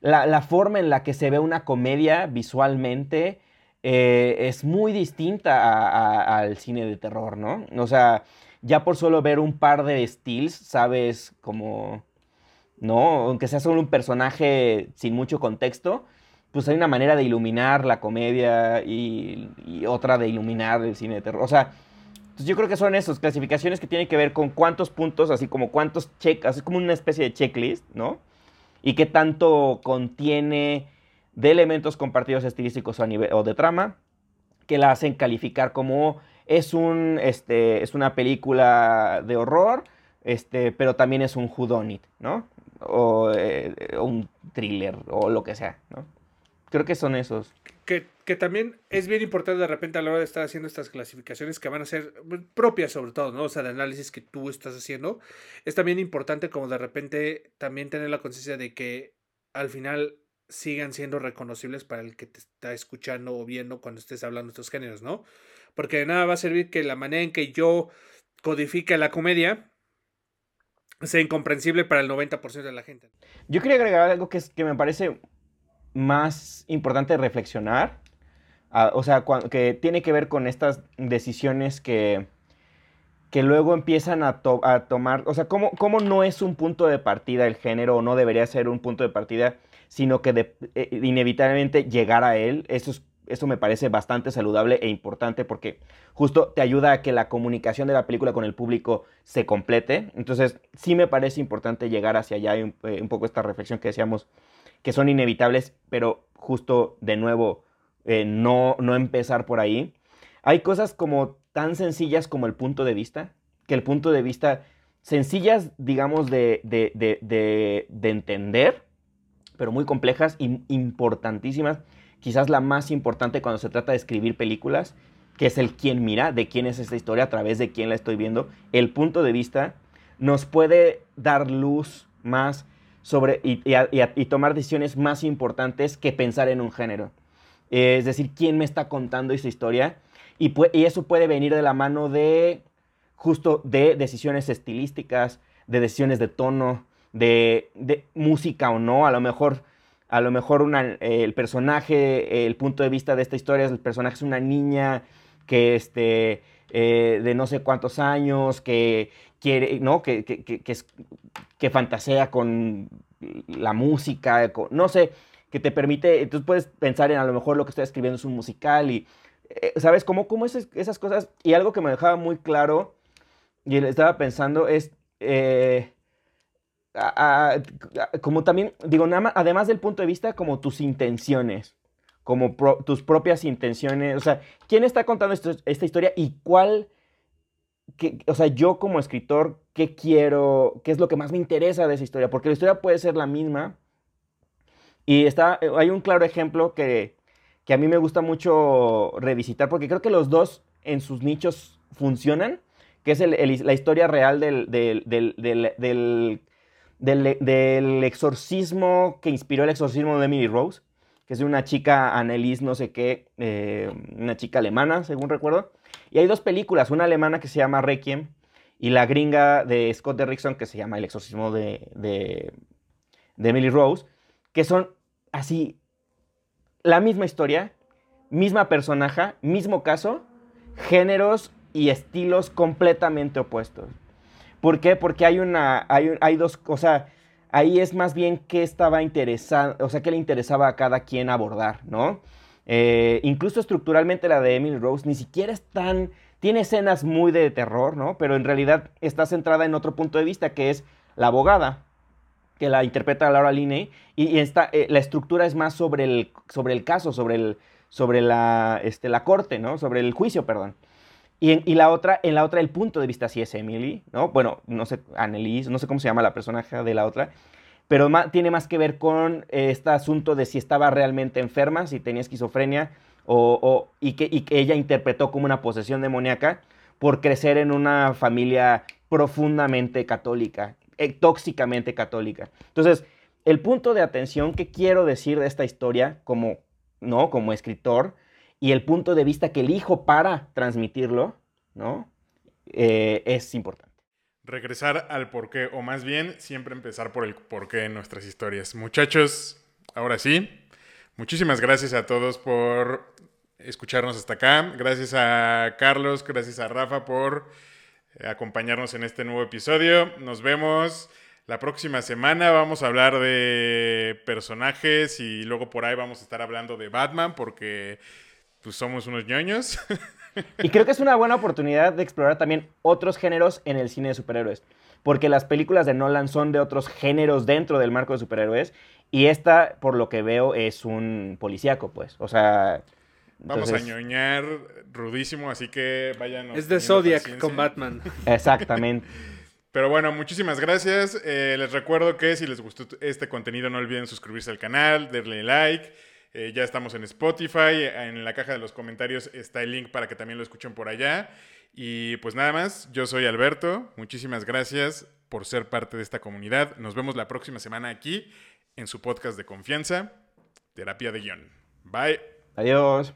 Speaker 3: La, forma en la que se ve una comedia visualmente es muy distinta al cine de terror, ¿no? O sea, ya por solo ver un par de stills, sabes como, ¿no? Aunque sea solo un personaje sin mucho contexto, pues hay una manera de iluminar la comedia y, otra de iluminar el cine de terror. O sea, pues yo creo que son esas clasificaciones que tienen que ver con cuántos puntos, así como cuántos check, así como una especie de checklist, ¿no? Y qué tanto contiene de elementos compartidos estilísticos o, nivel, o de trama que la hacen calificar como es, un, este, es una película de horror, este, pero también es un whodunit, ¿no? O, eh, un thriller o lo que sea, ¿no? Creo que son esos.
Speaker 2: Que, que, también es bien importante de repente a la hora de estar haciendo estas clasificaciones que van a ser propias sobre todo, ¿no? O sea, de análisis que tú estás haciendo. Es también importante como de repente también tener la conciencia de que al final sigan siendo reconocibles para el que te está escuchando o viendo cuando estés hablando de estos géneros, ¿no? Porque de nada va a servir que la manera en que yo codifique la comedia sea incomprensible para el 90% de la gente.
Speaker 3: Yo quería agregar algo que, es, que me parece más importante reflexionar, o sea, que tiene que ver con estas decisiones que, que luego empiezan a, a tomar, o sea, ¿cómo, ¿cómo, no es un punto de partida el género o no debería ser un punto de partida, sino que de, eh, inevitablemente llegar a él, eso es eso me parece bastante saludable e importante porque justo te ayuda a que la comunicación de la película con el público se complete. Entonces, sí me parece importante llegar hacia allá y un, eh, poco esta reflexión que decíamos, que son inevitables, pero justo de nuevo, eh, no, no empezar por ahí. Hay cosas como tan sencillas como el punto de vista, que el punto de vista, sencillas, digamos, de, de, de, de entender, pero muy complejas e importantísimas quizás la más importante cuando se trata de escribir películas, que es el quién mira, de quién es esta historia, a través de quién la estoy viendo. El punto de vista nos puede dar luz más sobre y, tomar decisiones más importantes que pensar en un género. Es decir, quién me está contando esa historia. Y, y eso puede venir de la mano de justo de decisiones estilísticas, de decisiones de tono, de, música o no. A lo mejor a lo mejor una, eh, el personaje, el punto de vista de esta historia es el personaje es una niña que este, eh, de no sé cuántos años, que quiere, ¿no? Que, que, que, que, fantasea con la música, no sé, que te permite, entonces puedes pensar en a lo mejor lo que estoy escribiendo es un musical y, eh, ¿sabes? ¿Cómo, cómo es, esas cosas? Y algo que me dejaba muy claro, y estaba pensando, es como también, digo, además del punto de vista, como tus intenciones, como tus propias intenciones, o sea, ¿quién está contando esta historia y cuál, o sea, yo como escritor, ¿qué quiero, qué es lo que más me interesa de esa historia? Porque la historia puede ser la misma y está, hay un claro ejemplo que, que a mí me gusta mucho revisitar, porque creo que los dos en sus nichos funcionan, que es la historia real del del, exorcismo que inspiró el exorcismo de Emily Rose, que es de una chica, Annelies no sé qué, eh, una chica alemana, según recuerdo. Y hay dos películas, una alemana que se llama Requiem y la gringa de Scott Derrickson que se llama El exorcismo de, de, de Emily Rose, que son así, la misma historia, misma personaje, mismo caso, géneros y estilos completamente opuestos. ¿Por qué? Porque hay una, hay, dos, o sea, ahí es más bien qué estaba interesado, o sea, qué le interesaba a cada quien abordar, ¿no? Eh, incluso estructuralmente la de Emily Rose ni siquiera es tan, tiene escenas muy de terror, ¿no? Pero en realidad está centrada en otro punto de vista, que es la abogada, que la interpreta Laura Linney, y, esta, eh, la estructura es más sobre el, sobre el caso, sobre, el, sobre la, este, la corte, ¿no? Sobre el juicio, perdón. Y, la otra, en la otra, el punto de vista sí es Emily, ¿no? Bueno, no sé, Annelise, no sé cómo se llama la personaje de la otra, pero tiene más que ver con este asunto de si estaba realmente enferma, si tenía esquizofrenia, o, y, que, y, que, ella interpretó como una posesión demoníaca por crecer en una familia profundamente católica, eh, tóxicamente católica. Entonces, el punto de atención que quiero decir de esta historia como, ¿no? como escritor y el punto de vista que elijo para transmitirlo, ¿no? Eh, es importante.
Speaker 1: Regresar al porqué, o más bien siempre empezar por el porqué en nuestras historias. Muchachos, ahora sí, muchísimas gracias a todos por escucharnos hasta acá. Gracias a Carlos, gracias a Rafa por acompañarnos en este nuevo episodio. Nos vemos la próxima semana. Vamos a hablar de personajes y luego por ahí vamos a estar hablando de Batman porque pues somos unos ñoños.
Speaker 3: Y creo que es una buena oportunidad de explorar también otros géneros en el cine de superhéroes. Porque las películas de Nolan son de otros géneros dentro del marco de superhéroes. Y esta, por lo que veo, es un policíaco, pues. O sea,
Speaker 1: Vamos
Speaker 3: Entonces-
Speaker 1: a ñoñar rudísimo, así que vayan.
Speaker 2: Es de Zodiac
Speaker 1: paciencia.
Speaker 2: con Batman.
Speaker 3: Exactamente.
Speaker 1: Pero bueno, muchísimas gracias. Eh, les recuerdo que si les gustó este contenido, no olviden suscribirse al canal, darle like. Eh, ya estamos en Spotify. En la caja de los comentarios está el link para que también lo escuchen por allá. Y pues nada más, yo soy Alberto. Muchísimas gracias por ser parte de esta comunidad. Nos vemos la próxima semana aquí en su podcast de confianza, Terapia de Guión. Bye.
Speaker 3: Adiós.